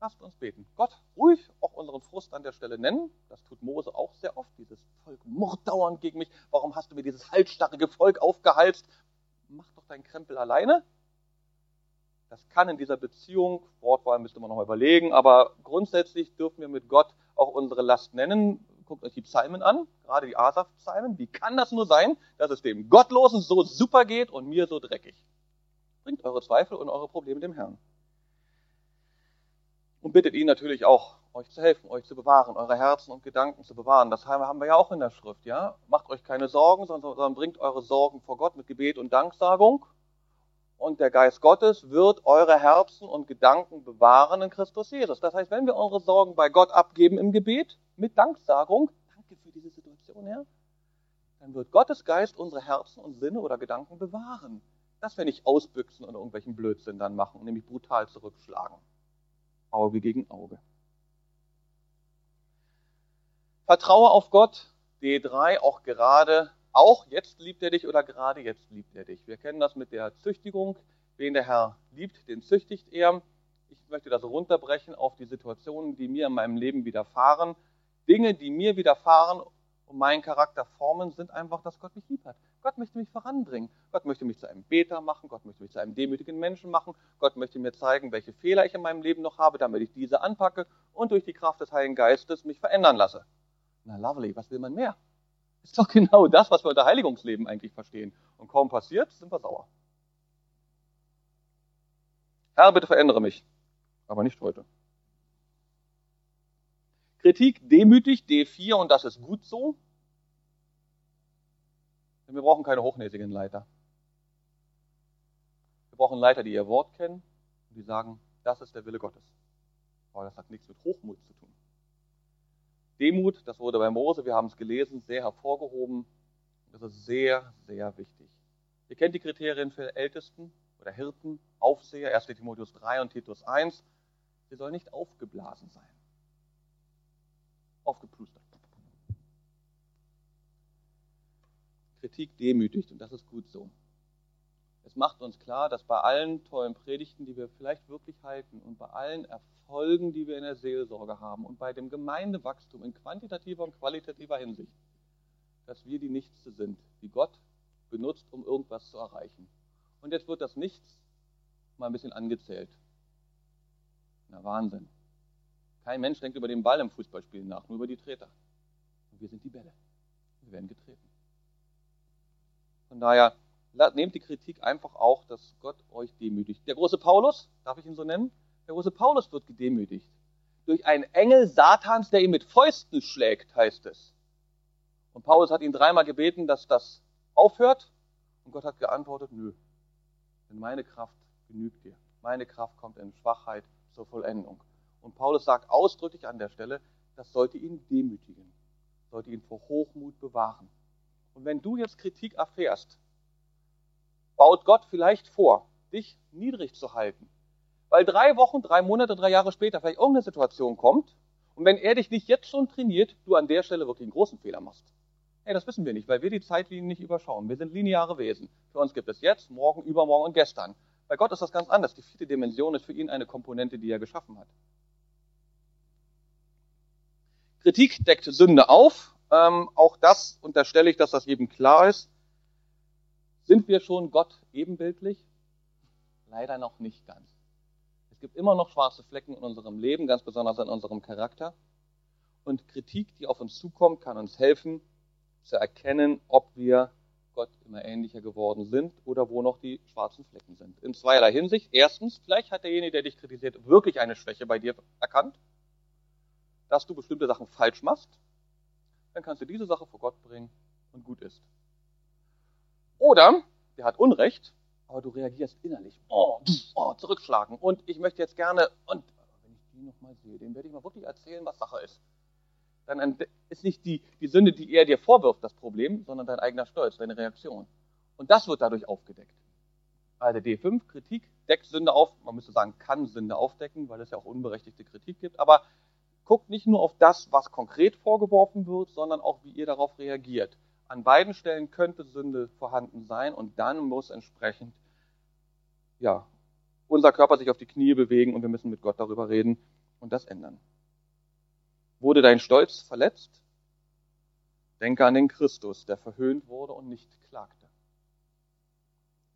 Lasst uns beten. Gott, ruhig auch unseren Frust an der Stelle nennen. Das tut Mose auch sehr oft. Dieses Volk murrt dauernd gegen mich. Warum hast du mir dieses halsstarrige Volk aufgehalst? Mach doch deinen Krempel alleine. Das kann in dieser Beziehung, Wortwahl müsste man nochmal überlegen, aber grundsätzlich dürfen wir mit Gott auch unsere Last nennen. Guckt euch die Psalmen an, gerade die Asaf-Psalmen. Wie kann das nur sein, dass es dem Gottlosen so super geht und mir so dreckig? Bringt eure Zweifel und eure Probleme dem Herrn und bittet ihn natürlich auch, euch zu helfen, euch zu bewahren, eure Herzen und Gedanken zu bewahren. Das haben wir ja auch in der Schrift, ja. Macht euch keine Sorgen, sondern bringt eure Sorgen vor Gott mit Gebet und Danksagung. Und der Geist Gottes wird eure Herzen und Gedanken bewahren in Christus Jesus. Das heißt, wenn wir unsere Sorgen bei Gott abgeben im Gebet, mit Danksagung, danke für diese Situation, Herr, dann wird Gottes Geist unsere Herzen und Sinne oder Gedanken bewahren. Dass wir nicht ausbüchsen oder irgendwelchen Blödsinn dann machen, nämlich brutal zurückschlagen. Auge gegen Auge. Vertraue auf Gott, D3, auch gerade, auch jetzt liebt er dich oder gerade jetzt liebt er dich. Wir kennen das mit der Züchtigung. Wen der Herr liebt, den züchtigt er. Ich möchte das runterbrechen auf die Situationen, die mir in meinem Leben widerfahren. Dinge, die mir widerfahren und meinen Charakter formen, sind einfach, dass Gott mich lieb hat. Gott möchte mich voranbringen. Gott möchte mich zu einem Beter machen. Gott möchte mich zu einem demütigen Menschen machen. Gott möchte mir zeigen, welche Fehler ich in meinem Leben noch habe, damit ich diese anpacke und durch die Kraft des Heiligen Geistes mich verändern lasse. Na lovely, was will man mehr? Ist doch genau das, was wir unter Heiligungsleben eigentlich verstehen. Und kaum passiert, sind wir sauer. Herr, bitte verändere mich. Aber nicht heute. Kritik demütig, D4, und das ist gut so. Denn wir brauchen keine hochnäsigen Leiter. Wir brauchen Leiter, die ihr Wort kennen und die sagen, das ist der Wille Gottes. Aber das hat nichts mit Hochmut zu tun. Demut, das wurde bei Mose, wir haben es gelesen, sehr hervorgehoben. Das ist sehr, sehr wichtig. Ihr kennt die Kriterien für Ältesten oder Hirten, Aufseher, 1 Timotheus 3 und Titus 1. Sie sollen nicht aufgeblasen sein. Aufgeplustert. Kritik demütigt und das ist gut so. Es macht uns klar, dass bei allen tollen Predigten, die wir vielleicht wirklich halten und bei allen Erfolgen, die wir in der Seelsorge haben und bei dem Gemeindewachstum in quantitativer und qualitativer Hinsicht, dass wir die Nichtste sind, die Gott benutzt, um irgendwas zu erreichen. Und jetzt wird das Nichts mal ein bisschen angezählt. Na Wahnsinn. Kein Mensch denkt über den Ball im Fußballspielen nach, nur über die Treter. Und wir sind die Bälle. Wir werden getreten. Von daher, nehmt die Kritik einfach auch, dass Gott euch demütigt. Der große Paulus, darf ich ihn so nennen? Der große Paulus wird gedemütigt. Durch einen Engel Satans, der ihn mit Fäusten schlägt, heißt es. Und Paulus hat ihn dreimal gebeten, dass das aufhört. Und Gott hat geantwortet, nö. Denn meine Kraft genügt dir. Meine Kraft kommt in Schwachheit zur Vollendung. Und Paulus sagt ausdrücklich an der Stelle, das sollte ihn demütigen, sollte ihn vor Hochmut bewahren. Und wenn du jetzt Kritik erfährst, baut Gott vielleicht vor, dich niedrig zu halten. Weil drei Wochen, drei Monate, drei Jahre später vielleicht irgendeine Situation kommt und wenn er dich nicht jetzt schon trainiert, du an der Stelle wirklich einen großen Fehler machst. Hey, das wissen wir nicht, weil wir die Zeitlinien nicht überschauen. Wir sind lineare Wesen. Für uns gibt es jetzt, morgen, übermorgen und gestern. Bei Gott ist das ganz anders. Die vierte Dimension ist für ihn eine Komponente, die er geschaffen hat. Kritik deckt Sünde auf, ähm, auch das unterstelle ich, dass das jedem klar ist. Sind wir schon Gott ebenbildlich? Leider noch nicht ganz. Es gibt immer noch schwarze Flecken in unserem Leben, ganz besonders in unserem Charakter. Und Kritik, die auf uns zukommt, kann uns helfen zu erkennen, ob wir Gott immer ähnlicher geworden sind oder wo noch die schwarzen Flecken sind. In zweierlei Hinsicht. Erstens, vielleicht hat derjenige, der dich kritisiert, wirklich eine Schwäche bei dir erkannt, dass du bestimmte Sachen falsch machst dann kannst du diese Sache vor Gott bringen und gut ist. Oder der hat Unrecht, aber du reagierst innerlich. Oh, oh, zurückschlagen. Und ich möchte jetzt gerne, und wenn ich die nochmal sehe, den werde ich mal wirklich erzählen, was Sache ist. Dann ist nicht die, die Sünde, die er dir vorwirft, das Problem, sondern dein eigener Stolz, deine Reaktion. Und das wird dadurch aufgedeckt. Also D5, Kritik, deckt Sünde auf. Man müsste sagen, kann Sünde aufdecken, weil es ja auch unberechtigte Kritik gibt. Aber guckt nicht nur auf das, was konkret vorgeworfen wird, sondern auch, wie ihr darauf reagiert. An beiden Stellen könnte Sünde vorhanden sein und dann muss entsprechend, ja, unser Körper sich auf die Knie bewegen und wir müssen mit Gott darüber reden, und das ändern. Wurde dein Stolz verletzt? Denke an den Christus, der verhöhnt wurde und nicht klagte.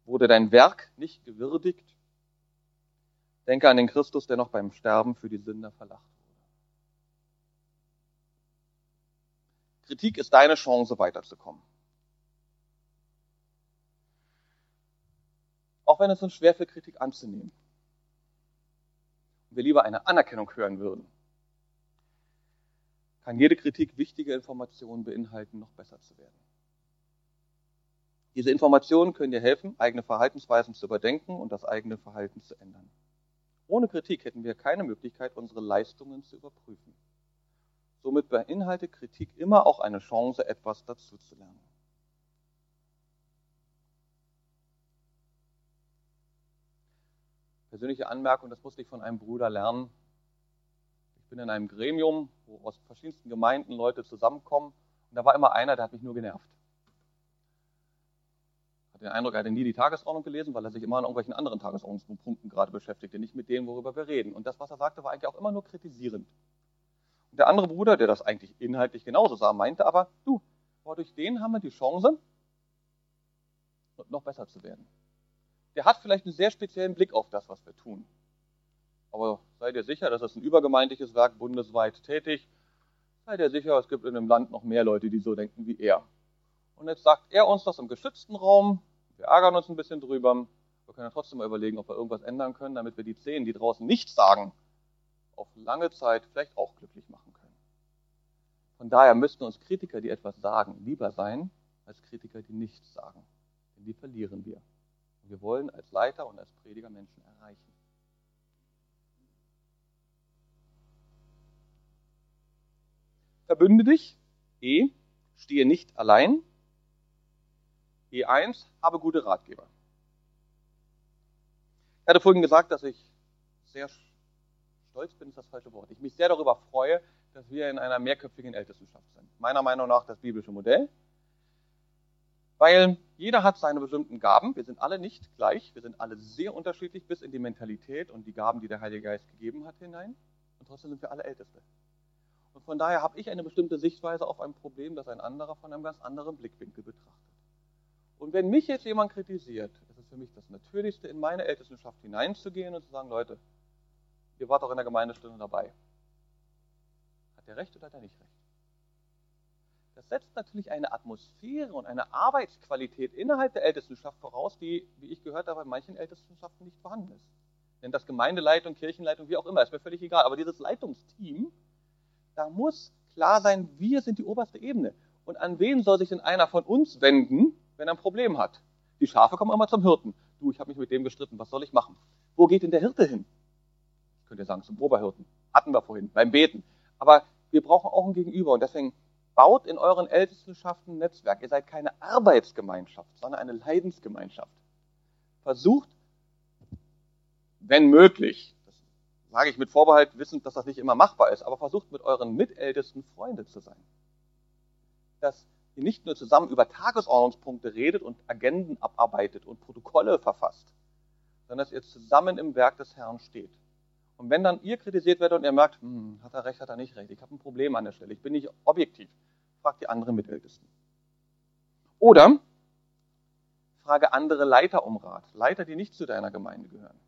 Wurde dein Werk nicht gewürdigt? Denke an den Christus, der noch beim Sterben für die Sünder verlacht Kritik ist deine Chance, weiterzukommen. Auch wenn es uns schwerfällt, Kritik anzunehmen. Und wir lieber eine Anerkennung hören würden, kann jede Kritik wichtige Informationen beinhalten, noch besser zu werden. Diese Informationen können dir helfen, eigene Verhaltensweisen zu überdenken und das eigene Verhalten zu ändern. Ohne Kritik hätten wir keine Möglichkeit, unsere Leistungen zu überprüfen. Somit beinhaltet Kritik immer auch eine Chance, etwas dazuzulernen. Persönliche Anmerkung, das musste ich von einem Bruder lernen. Ich bin in einem Gremium, wo aus verschiedensten Gemeinden Leute zusammenkommen. Und da war immer einer, der hat mich nur genervt. Hat den Eindruck, er hatte nie die Tagesordnung gelesen, weil er sich immer an irgendwelchen anderen Tagesordnungspunkten gerade beschäftigte, nicht mit dem, worüber wir reden. Und das, was er sagte, war eigentlich auch immer nur kritisierend. Der andere Bruder, der das eigentlich inhaltlich genauso sah, meinte aber, du, durch den haben wir die Chance, noch besser zu werden der hat vielleicht einen sehr speziellen Blick auf das, was wir tun. Aber seid ihr sicher, das ist ein übergemeindliches Werk, bundesweit tätig. Seid ihr sicher, es gibt in dem Land noch mehr Leute, die so denken wie er. Und jetzt sagt er uns das im geschützten Raum. Wir ärgern uns ein bisschen drüber. Wir können ja trotzdem mal überlegen, ob wir irgendwas ändern können, damit wir die Zehn, die draußen nichts sagen, auf lange Zeit vielleicht auch glücklich machen können. Von daher müssten uns Kritiker, die etwas sagen, lieber sein als Kritiker, die nichts sagen. Denn die verlieren wir. Und wir wollen als Leiter und als Prediger Menschen erreichen. Verbünde dich. E. Stehe nicht allein. E1. Habe gute Ratgeber. Ich hatte vorhin gesagt, dass ich sehr stolz bin, ist das falsche Wort. Ich mich sehr darüber freue, dass wir in einer mehrköpfigen Ältestenschaft sind. Meiner Meinung nach das biblische Modell. Weil jeder hat seine bestimmten Gaben. Wir sind alle nicht gleich. Wir sind alle sehr unterschiedlich bis in die Mentalität und die Gaben, die der Heilige Geist gegeben hat, hinein. Und trotzdem sind wir alle Älteste. Und von daher habe ich eine bestimmte Sichtweise auf ein Problem, das ein anderer von einem ganz anderen Blickwinkel betrachtet. Und wenn mich jetzt jemand kritisiert, ist es für mich das Natürlichste, in meine Ältestenschaft hineinzugehen und zu sagen, Leute, ihr wart doch in der Gemeindestunde dabei. Hat er recht oder hat er nicht recht? Das setzt natürlich eine Atmosphäre und eine Arbeitsqualität innerhalb der Ältestenschaft voraus, die, wie ich gehört habe, in manchen Ältestenschaften nicht vorhanden ist. Denn das Gemeindeleitung, Kirchenleitung, wie auch immer, ist mir völlig egal. Aber dieses Leitungsteam, da muss klar sein, wir sind die oberste Ebene. Und an wen soll sich denn einer von uns wenden, wenn er ein Problem hat? Die Schafe kommen immer zum Hirten. Du, ich habe mich mit dem gestritten, was soll ich machen? Wo geht denn der Hirte hin? Könnt ihr sagen, zum Oberhirten. Hatten wir vorhin, beim Beten. Aber wir brauchen auch ein Gegenüber. Und deswegen Baut in euren Ältestenschaften ein Netzwerk. Ihr seid keine Arbeitsgemeinschaft, sondern eine Leidensgemeinschaft. Versucht, wenn möglich, das sage ich mit Vorbehalt, wissend, dass das nicht immer machbar ist, aber versucht mit euren Mitältesten Freunde zu sein. Dass ihr nicht nur zusammen über Tagesordnungspunkte redet und Agenden abarbeitet und Protokolle verfasst, sondern dass ihr zusammen im Werk des Herrn steht. Und wenn dann ihr kritisiert werdet und ihr merkt, hm, hat er recht, hat er nicht recht, ich habe ein Problem an der Stelle, ich bin nicht objektiv, fragt die anderen Mitältesten. Oder frage andere Leiter um Rat, Leiter, die nicht zu deiner Gemeinde gehören.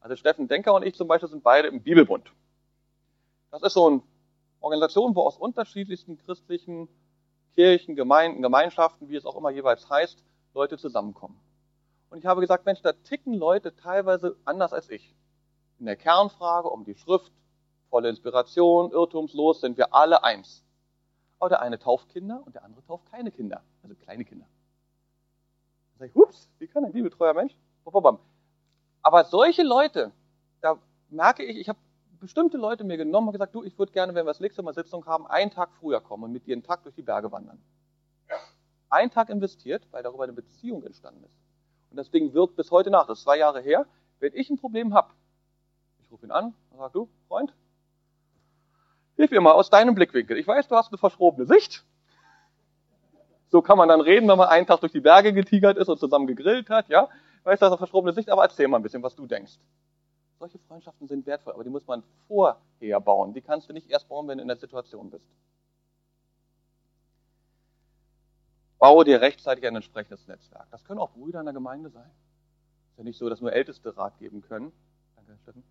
Also Steffen Denker und ich zum Beispiel sind beide im Bibelbund. Das ist so eine Organisation, wo aus unterschiedlichsten christlichen Kirchen, Gemeinden, Gemeinschaften, wie es auch immer jeweils heißt, Leute zusammenkommen. Und ich habe gesagt, Mensch, da ticken Leute teilweise anders als ich in der Kernfrage um die Schrift, volle Inspiration, irrtumslos, sind wir alle eins. Aber der eine tauft Kinder und der andere tauft keine Kinder, also kleine Kinder. Da sage ich, ups, wie kann ein bibeltreuer Mensch? Aber solche Leute, da merke ich, ich habe bestimmte Leute mir genommen und gesagt, du, ich würde gerne, wenn wir das nächste Mal Sitzung haben, einen Tag früher kommen und mit dir einen Tag durch die Berge wandern. Einen Tag investiert, weil darüber eine Beziehung entstanden ist. Und deswegen wirkt bis heute nach, das ist zwei Jahre her, wenn ich ein Problem habe, ich rufe ihn an und sage, du, Freund, hilf mir mal aus deinem Blickwinkel. Ich weiß, du hast eine verschrobene Sicht. So kann man dann reden, wenn man einen Tag durch die Berge getigert ist und zusammen gegrillt hat, ja. Ich weiß, du hast eine verschrobene Sicht, aber erzähl mal ein bisschen, was du denkst. Solche Freundschaften sind wertvoll, aber die muss man vorher bauen. Die kannst du nicht erst bauen, wenn du in der Situation bist. Baue dir rechtzeitig ein entsprechendes Netzwerk. Das können auch Brüder in der Gemeinde sein. Ist ja nicht so, dass nur Älteste Rat geben können. Danke, Steffen.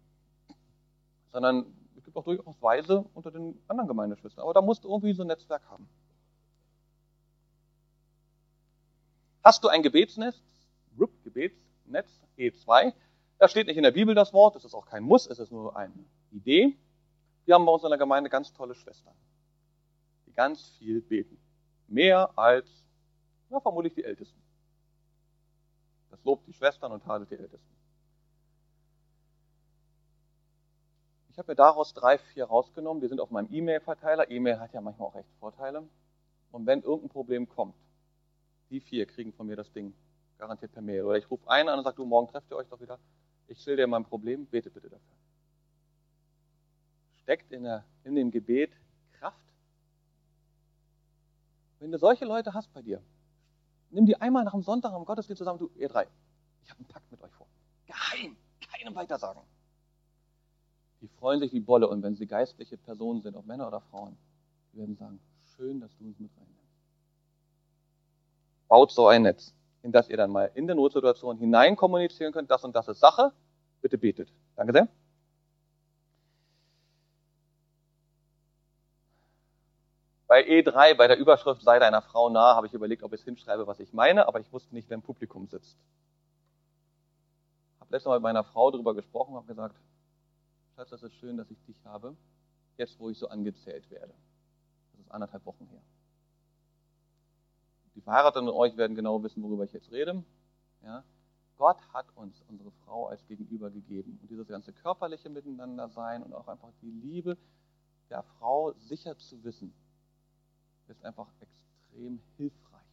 Sondern es gibt auch durchaus Weise unter den anderen Gemeindeschwestern. Aber da musst du irgendwie so ein Netzwerk haben. Hast du ein Gebetsnetz, Gebetsnetz E2, da steht nicht in der Bibel das Wort, es ist auch kein Muss, es ist nur eine Idee. Wir haben bei uns in der Gemeinde ganz tolle Schwestern, die ganz viel beten. Mehr als, ja, vermutlich die Ältesten. Das lobt die Schwestern und tadelt die Ältesten. Ich habe mir daraus drei, vier rausgenommen. Die sind auf meinem E-Mail-Verteiler. E-Mail hat ja manchmal auch recht Vorteile. Und wenn irgendein Problem kommt, die vier kriegen von mir das Ding garantiert per Mail. Oder ich rufe einen an und sage, du, morgen trefft ihr euch doch wieder. Ich schilder dir mein Problem, bete bitte dafür. Steckt in, der, in dem Gebet Kraft? Wenn du solche Leute hast bei dir, nimm die einmal nach dem Sonntag am Gottesdienst zusammen, du, ihr drei, ich habe einen Pakt mit euch vor. Geheim, keinem weitersagen. Die freuen sich wie Bolle und wenn sie geistliche Personen sind, ob Männer oder Frauen, die werden sagen, schön, dass du uns mit reinnimmst. Baut so ein Netz in das ihr dann mal in der Notsituation hinein kommunizieren könnt, das und das ist Sache, bitte betet. Danke sehr. Bei E3, bei der Überschrift sei deiner Frau nah, habe ich überlegt, ob ich es hinschreibe, was ich meine, aber ich wusste nicht, wer im Publikum sitzt. Ich habe letztes Mal mit meiner Frau darüber gesprochen, habe gesagt, Schatz, das ist schön, dass ich dich habe, jetzt wo ich so angezählt werde. Das ist anderthalb Wochen her. Die Verheirateten unter euch werden genau wissen, worüber ich jetzt rede. Ja? Gott hat uns unsere Frau als Gegenüber gegeben. Und dieses ganze körperliche Miteinander sein und auch einfach die Liebe der Frau sicher zu wissen, ist einfach extrem hilfreich.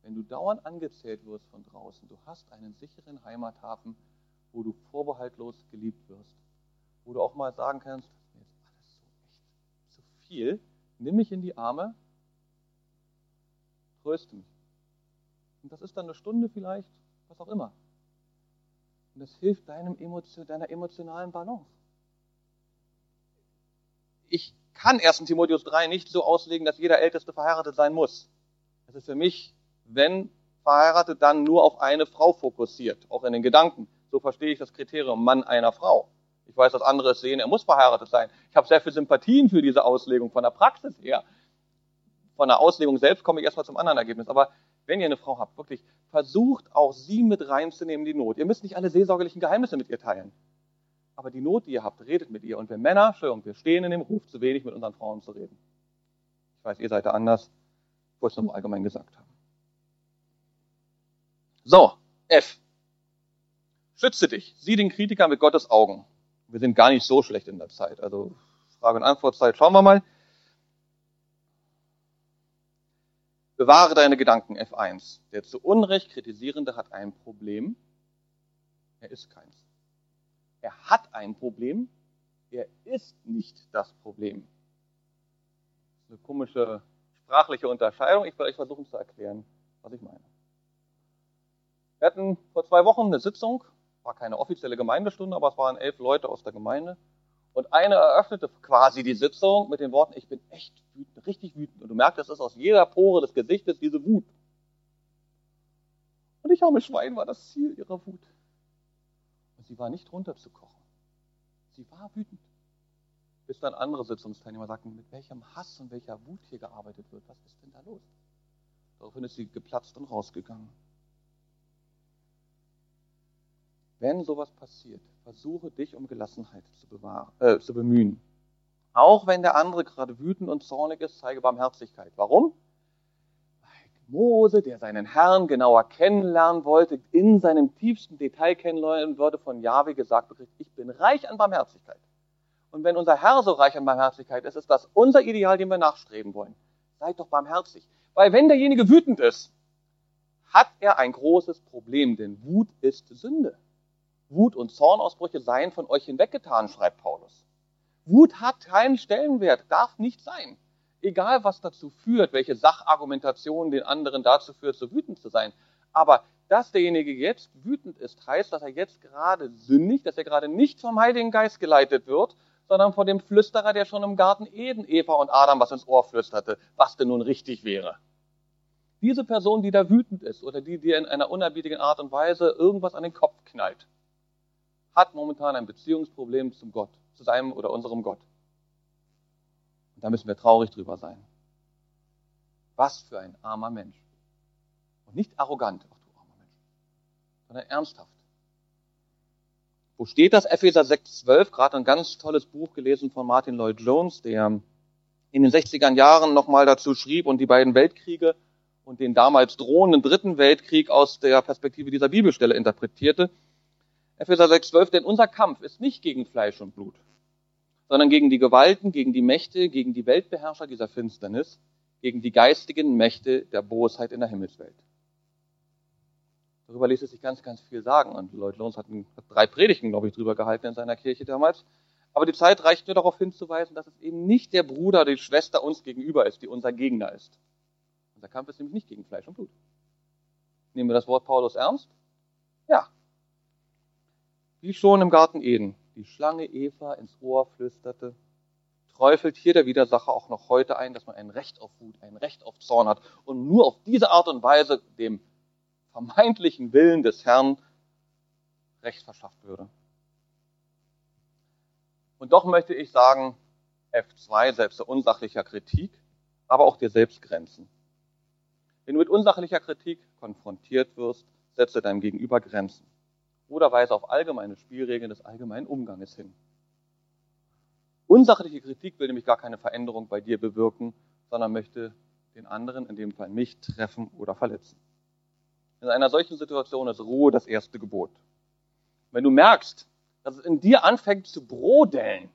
Wenn du dauernd angezählt wirst von draußen, du hast einen sicheren Heimathafen, wo du vorbehaltlos geliebt wirst, wo du auch mal sagen kannst, mir ist alles so echt zu viel, nimm mich in die Arme, tröste mich. Und das ist dann eine Stunde vielleicht, was auch immer. Und das hilft deinem deiner emotionalen Balance. Ich kann 1. Timotheus 3 nicht so auslegen, dass jeder Älteste verheiratet sein muss. Es ist für mich, wenn verheiratet, dann nur auf eine Frau fokussiert, auch in den Gedanken. So verstehe ich das Kriterium Mann einer Frau. Ich weiß, dass andere es sehen, er muss verheiratet sein. Ich habe sehr viel Sympathien für diese Auslegung von der Praxis her von der Auslegung selbst komme ich erstmal zum anderen Ergebnis. Aber wenn ihr eine Frau habt, wirklich versucht auch sie mit reinzunehmen, die Not. Ihr müsst nicht alle seelsorgerlichen Geheimnisse mit ihr teilen. Aber die Not, die ihr habt, redet mit ihr. Und wir Männer, Entschuldigung, wir stehen in dem Ruf, zu wenig mit unseren Frauen zu reden. Ich weiß, ihr seid da anders. Ich wollte es nur allgemein gesagt haben. So, F. Schütze dich. Sieh den Kritiker mit Gottes Augen. Wir sind gar nicht so schlecht in der Zeit. Also Frage- und Antwortzeit schauen wir mal. Bewahre deine Gedanken, F1. Der zu Unrecht Kritisierende hat ein Problem. Er ist keins. Er hat ein Problem. Er ist nicht das Problem. Das ist eine komische sprachliche Unterscheidung. Ich will euch versuchen zu erklären, was ich meine. Wir hatten vor zwei Wochen eine Sitzung, war keine offizielle Gemeindestunde, aber es waren elf Leute aus der Gemeinde. Und eine eröffnete quasi die Sitzung mit den Worten, ich bin echt wütend, richtig wütend. Und du merkst, es ist aus jeder Pore des Gesichtes diese Wut. Und ich arme Schwein war das Ziel ihrer Wut. Und sie war nicht runterzukochen. Sie war wütend. Bis dann andere Sitzungsteilnehmer sagten, mit welchem Hass und welcher Wut hier gearbeitet wird. Was ist denn da los? Daraufhin ist sie geplatzt und rausgegangen. Wenn sowas passiert, versuche dich um Gelassenheit zu, bewahren, äh, zu bemühen. Auch wenn der andere gerade wütend und zornig ist, zeige Barmherzigkeit. Warum? Mose, der seinen Herrn genauer kennenlernen wollte, in seinem tiefsten Detail kennenlernen würde, von Jahwe gesagt bekriegt, ich bin reich an Barmherzigkeit. Und wenn unser Herr so reich an Barmherzigkeit ist, ist das unser Ideal, dem wir nachstreben wollen. Seid doch barmherzig. Weil wenn derjenige wütend ist, hat er ein großes Problem, denn Wut ist Sünde. Wut und Zornausbrüche seien von euch hinweggetan, schreibt Paulus. Wut hat keinen Stellenwert, darf nicht sein. Egal, was dazu führt, welche Sachargumentation den anderen dazu führt, so wütend zu sein. Aber dass derjenige jetzt wütend ist, heißt, dass er jetzt gerade sündigt, dass er gerade nicht vom Heiligen Geist geleitet wird, sondern von dem Flüsterer, der schon im Garten Eden Eva und Adam was ins Ohr flüsterte, was denn nun richtig wäre. Diese Person, die da wütend ist oder die dir in einer unerbietigen Art und Weise irgendwas an den Kopf knallt, hat momentan ein Beziehungsproblem zum Gott, zu seinem oder unserem Gott. Und da müssen wir traurig drüber sein. Was für ein armer Mensch. Und nicht arrogant, ach du armer Mensch, sondern ernsthaft. Wo steht das? Epheser 6,12, gerade ein ganz tolles Buch gelesen von Martin Lloyd Jones, der in den 60er Jahren nochmal dazu schrieb und die beiden Weltkriege und den damals drohenden Dritten Weltkrieg aus der Perspektive dieser Bibelstelle interpretierte. Epheser 6,12, denn unser Kampf ist nicht gegen Fleisch und Blut, sondern gegen die Gewalten, gegen die Mächte, gegen die Weltbeherrscher dieser Finsternis, gegen die geistigen Mächte der Bosheit in der Himmelswelt. Darüber ließ es sich ganz, ganz viel sagen. Und Lloyd Jones hat, hat drei Predigten, glaube ich, drüber gehalten in seiner Kirche damals. Aber die Zeit reicht nur darauf hinzuweisen, dass es eben nicht der Bruder die Schwester uns gegenüber ist, die unser Gegner ist. Unser Kampf ist nämlich nicht gegen Fleisch und Blut. Nehmen wir das Wort Paulus ernst? Ja. Wie schon im Garten Eden die Schlange Eva ins Ohr flüsterte, träufelt hier der Widersacher auch noch heute ein, dass man ein Recht auf Wut, ein Recht auf Zorn hat und nur auf diese Art und Weise dem vermeintlichen Willen des Herrn Recht verschafft würde. Und doch möchte ich sagen, F2, selbst der unsachlicher Kritik, aber auch dir selbst Grenzen. Wenn du mit unsachlicher Kritik konfrontiert wirst, setze deinem Gegenüber Grenzen oder weise auf allgemeine Spielregeln des allgemeinen Umganges hin. Unsachliche Kritik will nämlich gar keine Veränderung bei dir bewirken, sondern möchte den anderen, in dem Fall mich, treffen oder verletzen. In einer solchen Situation ist Ruhe das erste Gebot. Wenn du merkst, dass es in dir anfängt zu brodeln,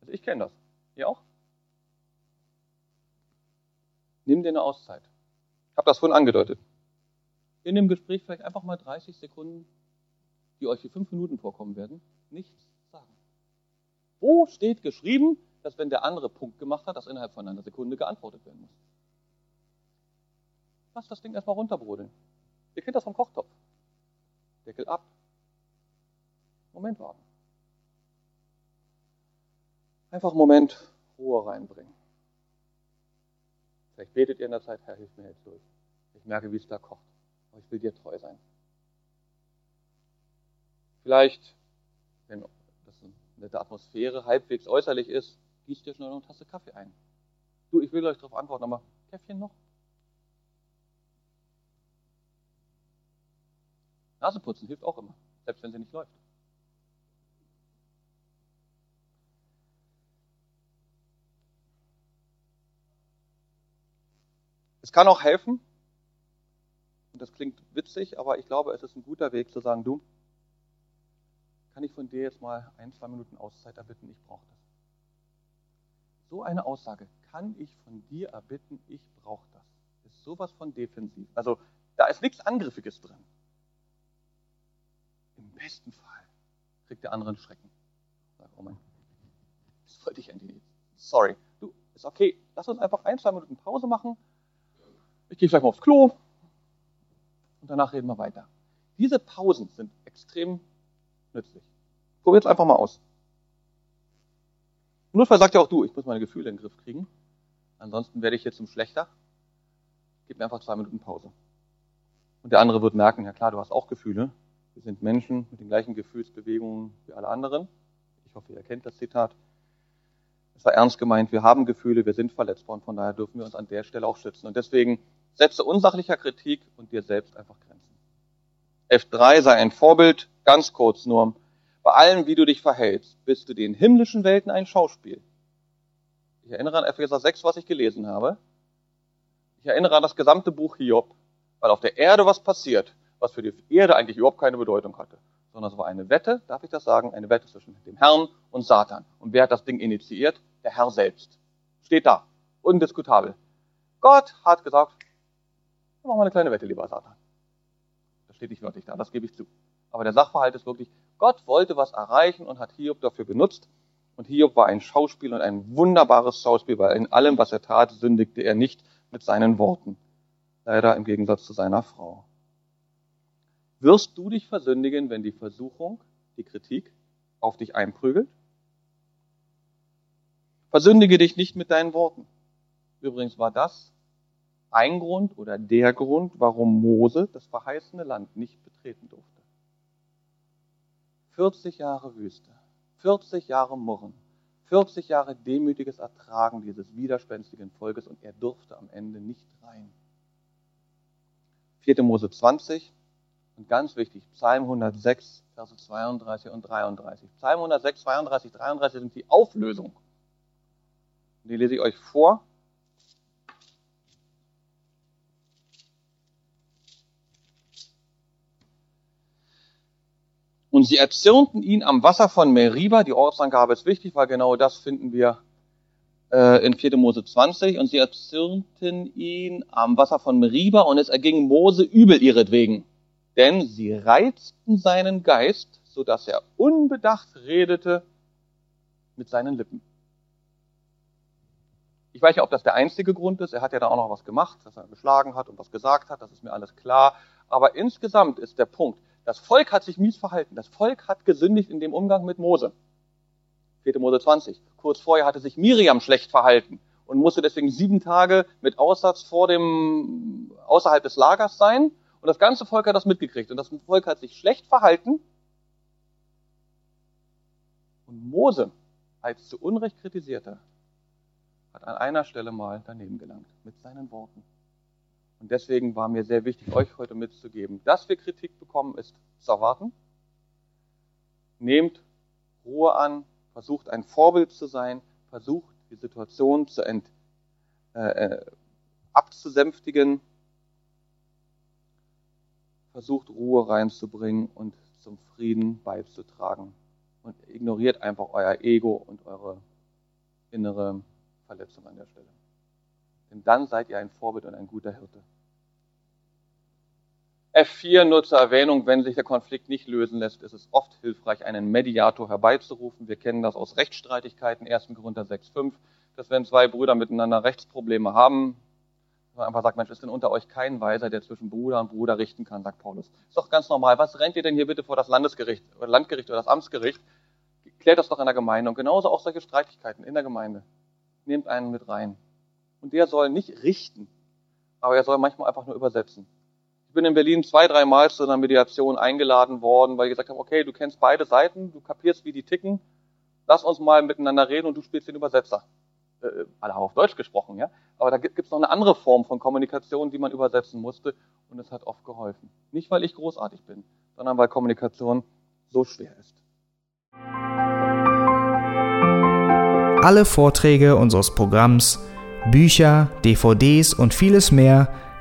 also ich kenne das, ihr auch? Nimm dir eine Auszeit. Ich habe das vorhin angedeutet. In dem Gespräch vielleicht einfach mal 30 Sekunden, die euch wie fünf Minuten vorkommen werden, nichts sagen. Wo steht geschrieben, dass wenn der andere Punkt gemacht hat, dass innerhalb von einer Sekunde geantwortet werden muss? Lass das Ding erstmal runterbrodeln. Ihr kennt das vom Kochtopf. Deckel ab. Moment warten. Einfach einen Moment Ruhe reinbringen. Vielleicht betet ihr in der Zeit, Herr, hilf mir jetzt durch. Ich merke, wie es da kocht. Aber ich will dir treu sein. Vielleicht, wenn das eine Atmosphäre halbwegs äußerlich ist, gießt dir schnell noch eine Tasse Kaffee ein. Du, ich will euch darauf antworten, aber Käffchen noch? Nasenputzen hilft auch immer, selbst wenn sie nicht läuft. Es kann auch helfen, und das klingt witzig, aber ich glaube, es ist ein guter Weg zu sagen, du, kann ich von dir jetzt mal ein, zwei Minuten Auszeit erbitten, ich brauche das. So eine Aussage, kann ich von dir erbitten, ich brauche das, ist sowas von defensiv. Also da ist nichts Angriffiges drin. Im besten Fall kriegt der andere einen Schrecken. Sag, oh mein, das wollte ich eigentlich nicht. Sorry. Du, ist okay. Lass uns einfach ein, zwei Minuten Pause machen ich gehe vielleicht mal aufs Klo und danach reden wir weiter. Diese Pausen sind extrem nützlich. Probiert es einfach mal aus. Im Notfall sagt ja auch du, ich muss meine Gefühle in den Griff kriegen. Ansonsten werde ich hier zum Schlechter. Gib mir einfach zwei Minuten Pause. Und der andere wird merken, ja klar, du hast auch Gefühle. Wir sind Menschen mit den gleichen Gefühlsbewegungen wie alle anderen. Ich hoffe, ihr kennt das Zitat. Es war ernst gemeint, wir haben Gefühle, wir sind verletzbar und von daher dürfen wir uns an der Stelle auch schützen. Und deswegen setze unsachlicher Kritik und dir selbst einfach Grenzen. F3 sei ein Vorbild, ganz kurz nur. Bei allem, wie du dich verhältst, bist du den himmlischen Welten ein Schauspiel. Ich erinnere an Epheser 6, was ich gelesen habe. Ich erinnere an das gesamte Buch Hiob, weil auf der Erde was passiert, was für die Erde eigentlich überhaupt keine Bedeutung hatte sondern es war eine Wette, darf ich das sagen, eine Wette zwischen dem Herrn und Satan. Und wer hat das Ding initiiert? Der Herr selbst. Steht da. Undiskutabel. Gott hat gesagt, machen wir eine kleine Wette, lieber Satan. Das steht nicht wörtlich da, das gebe ich zu. Aber der Sachverhalt ist wirklich, Gott wollte was erreichen und hat Hiob dafür benutzt. Und Hiob war ein Schauspiel und ein wunderbares Schauspiel, weil in allem, was er tat, sündigte er nicht mit seinen Worten. Leider im Gegensatz zu seiner Frau. Wirst du dich versündigen, wenn die Versuchung, die Kritik auf dich einprügelt? Versündige dich nicht mit deinen Worten. Übrigens war das ein Grund oder der Grund, warum Mose das verheißene Land nicht betreten durfte. 40 Jahre Wüste, 40 Jahre Murren, 40 Jahre demütiges Ertragen dieses widerspenstigen Volkes und er durfte am Ende nicht rein. 4. Mose 20 und ganz wichtig, Psalm 106, Verse 32 und 33. Psalm 106, 32, 33 sind die Auflösung. Die lese ich euch vor. Und sie erzürnten ihn am Wasser von Meriba. Die Ortsangabe ist wichtig, weil genau das finden wir äh, in 4. Mose 20. Und sie erzürnten ihn am Wasser von Meriba und es erging Mose übel ihretwegen. Denn sie reizten seinen Geist, so dass er unbedacht redete mit seinen Lippen. Ich weiß ja, ob das der einzige Grund ist. Er hat ja da auch noch was gemacht, dass er geschlagen hat und was gesagt hat. Das ist mir alles klar. Aber insgesamt ist der Punkt, das Volk hat sich mies verhalten. Das Volk hat gesündigt in dem Umgang mit Mose. 4. Mose 20. Kurz vorher hatte sich Miriam schlecht verhalten und musste deswegen sieben Tage mit Aussatz vor dem, außerhalb des Lagers sein. Und das ganze Volk hat das mitgekriegt. Und das Volk hat sich schlecht verhalten. Und Mose, als zu Unrecht kritisierte, hat an einer Stelle mal daneben gelangt mit seinen Worten. Und deswegen war mir sehr wichtig, euch heute mitzugeben, dass wir Kritik bekommen, ist zu erwarten. Nehmt Ruhe an, versucht ein Vorbild zu sein, versucht die Situation zu ent, äh, äh, abzusänftigen, versucht Ruhe reinzubringen und zum Frieden beizutragen. Und ignoriert einfach euer Ego und eure innere Verletzung an der Stelle. Denn dann seid ihr ein Vorbild und ein guter Hirte. F4 nur zur Erwähnung, wenn sich der Konflikt nicht lösen lässt, ist es oft hilfreich, einen Mediator herbeizurufen. Wir kennen das aus Rechtsstreitigkeiten, 1. Korinther 6,5, dass wenn zwei Brüder miteinander Rechtsprobleme haben, man einfach sagt, Mensch, ist denn unter euch kein Weiser, der zwischen Bruder und Bruder richten kann, sagt Paulus. Ist doch ganz normal. Was rennt ihr denn hier bitte vor das Landesgericht, oder Landgericht oder das Amtsgericht? Klärt das doch in der Gemeinde. Und genauso auch solche Streitigkeiten in der Gemeinde. Nehmt einen mit rein. Und der soll nicht richten, aber er soll manchmal einfach nur übersetzen. Ich bin in Berlin zwei, dreimal zu einer Mediation eingeladen worden, weil ich gesagt habe, okay, du kennst beide Seiten, du kapierst, wie die ticken, lass uns mal miteinander reden und du spielst den Übersetzer. Äh, alle haben auf Deutsch gesprochen, ja. Aber da gibt es noch eine andere Form von Kommunikation, die man übersetzen musste und es hat oft geholfen. Nicht, weil ich großartig bin, sondern weil Kommunikation so schwer ist. Alle Vorträge unseres Programms Bücher, DVDs und vieles mehr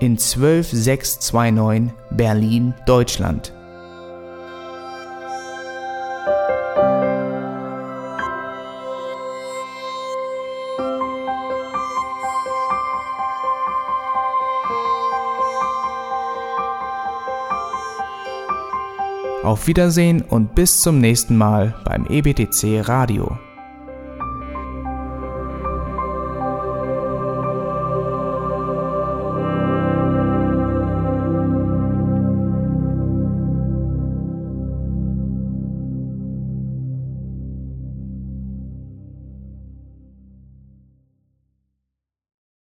in 12629 Berlin, Deutschland. Auf Wiedersehen und bis zum nächsten Mal beim EBTC Radio.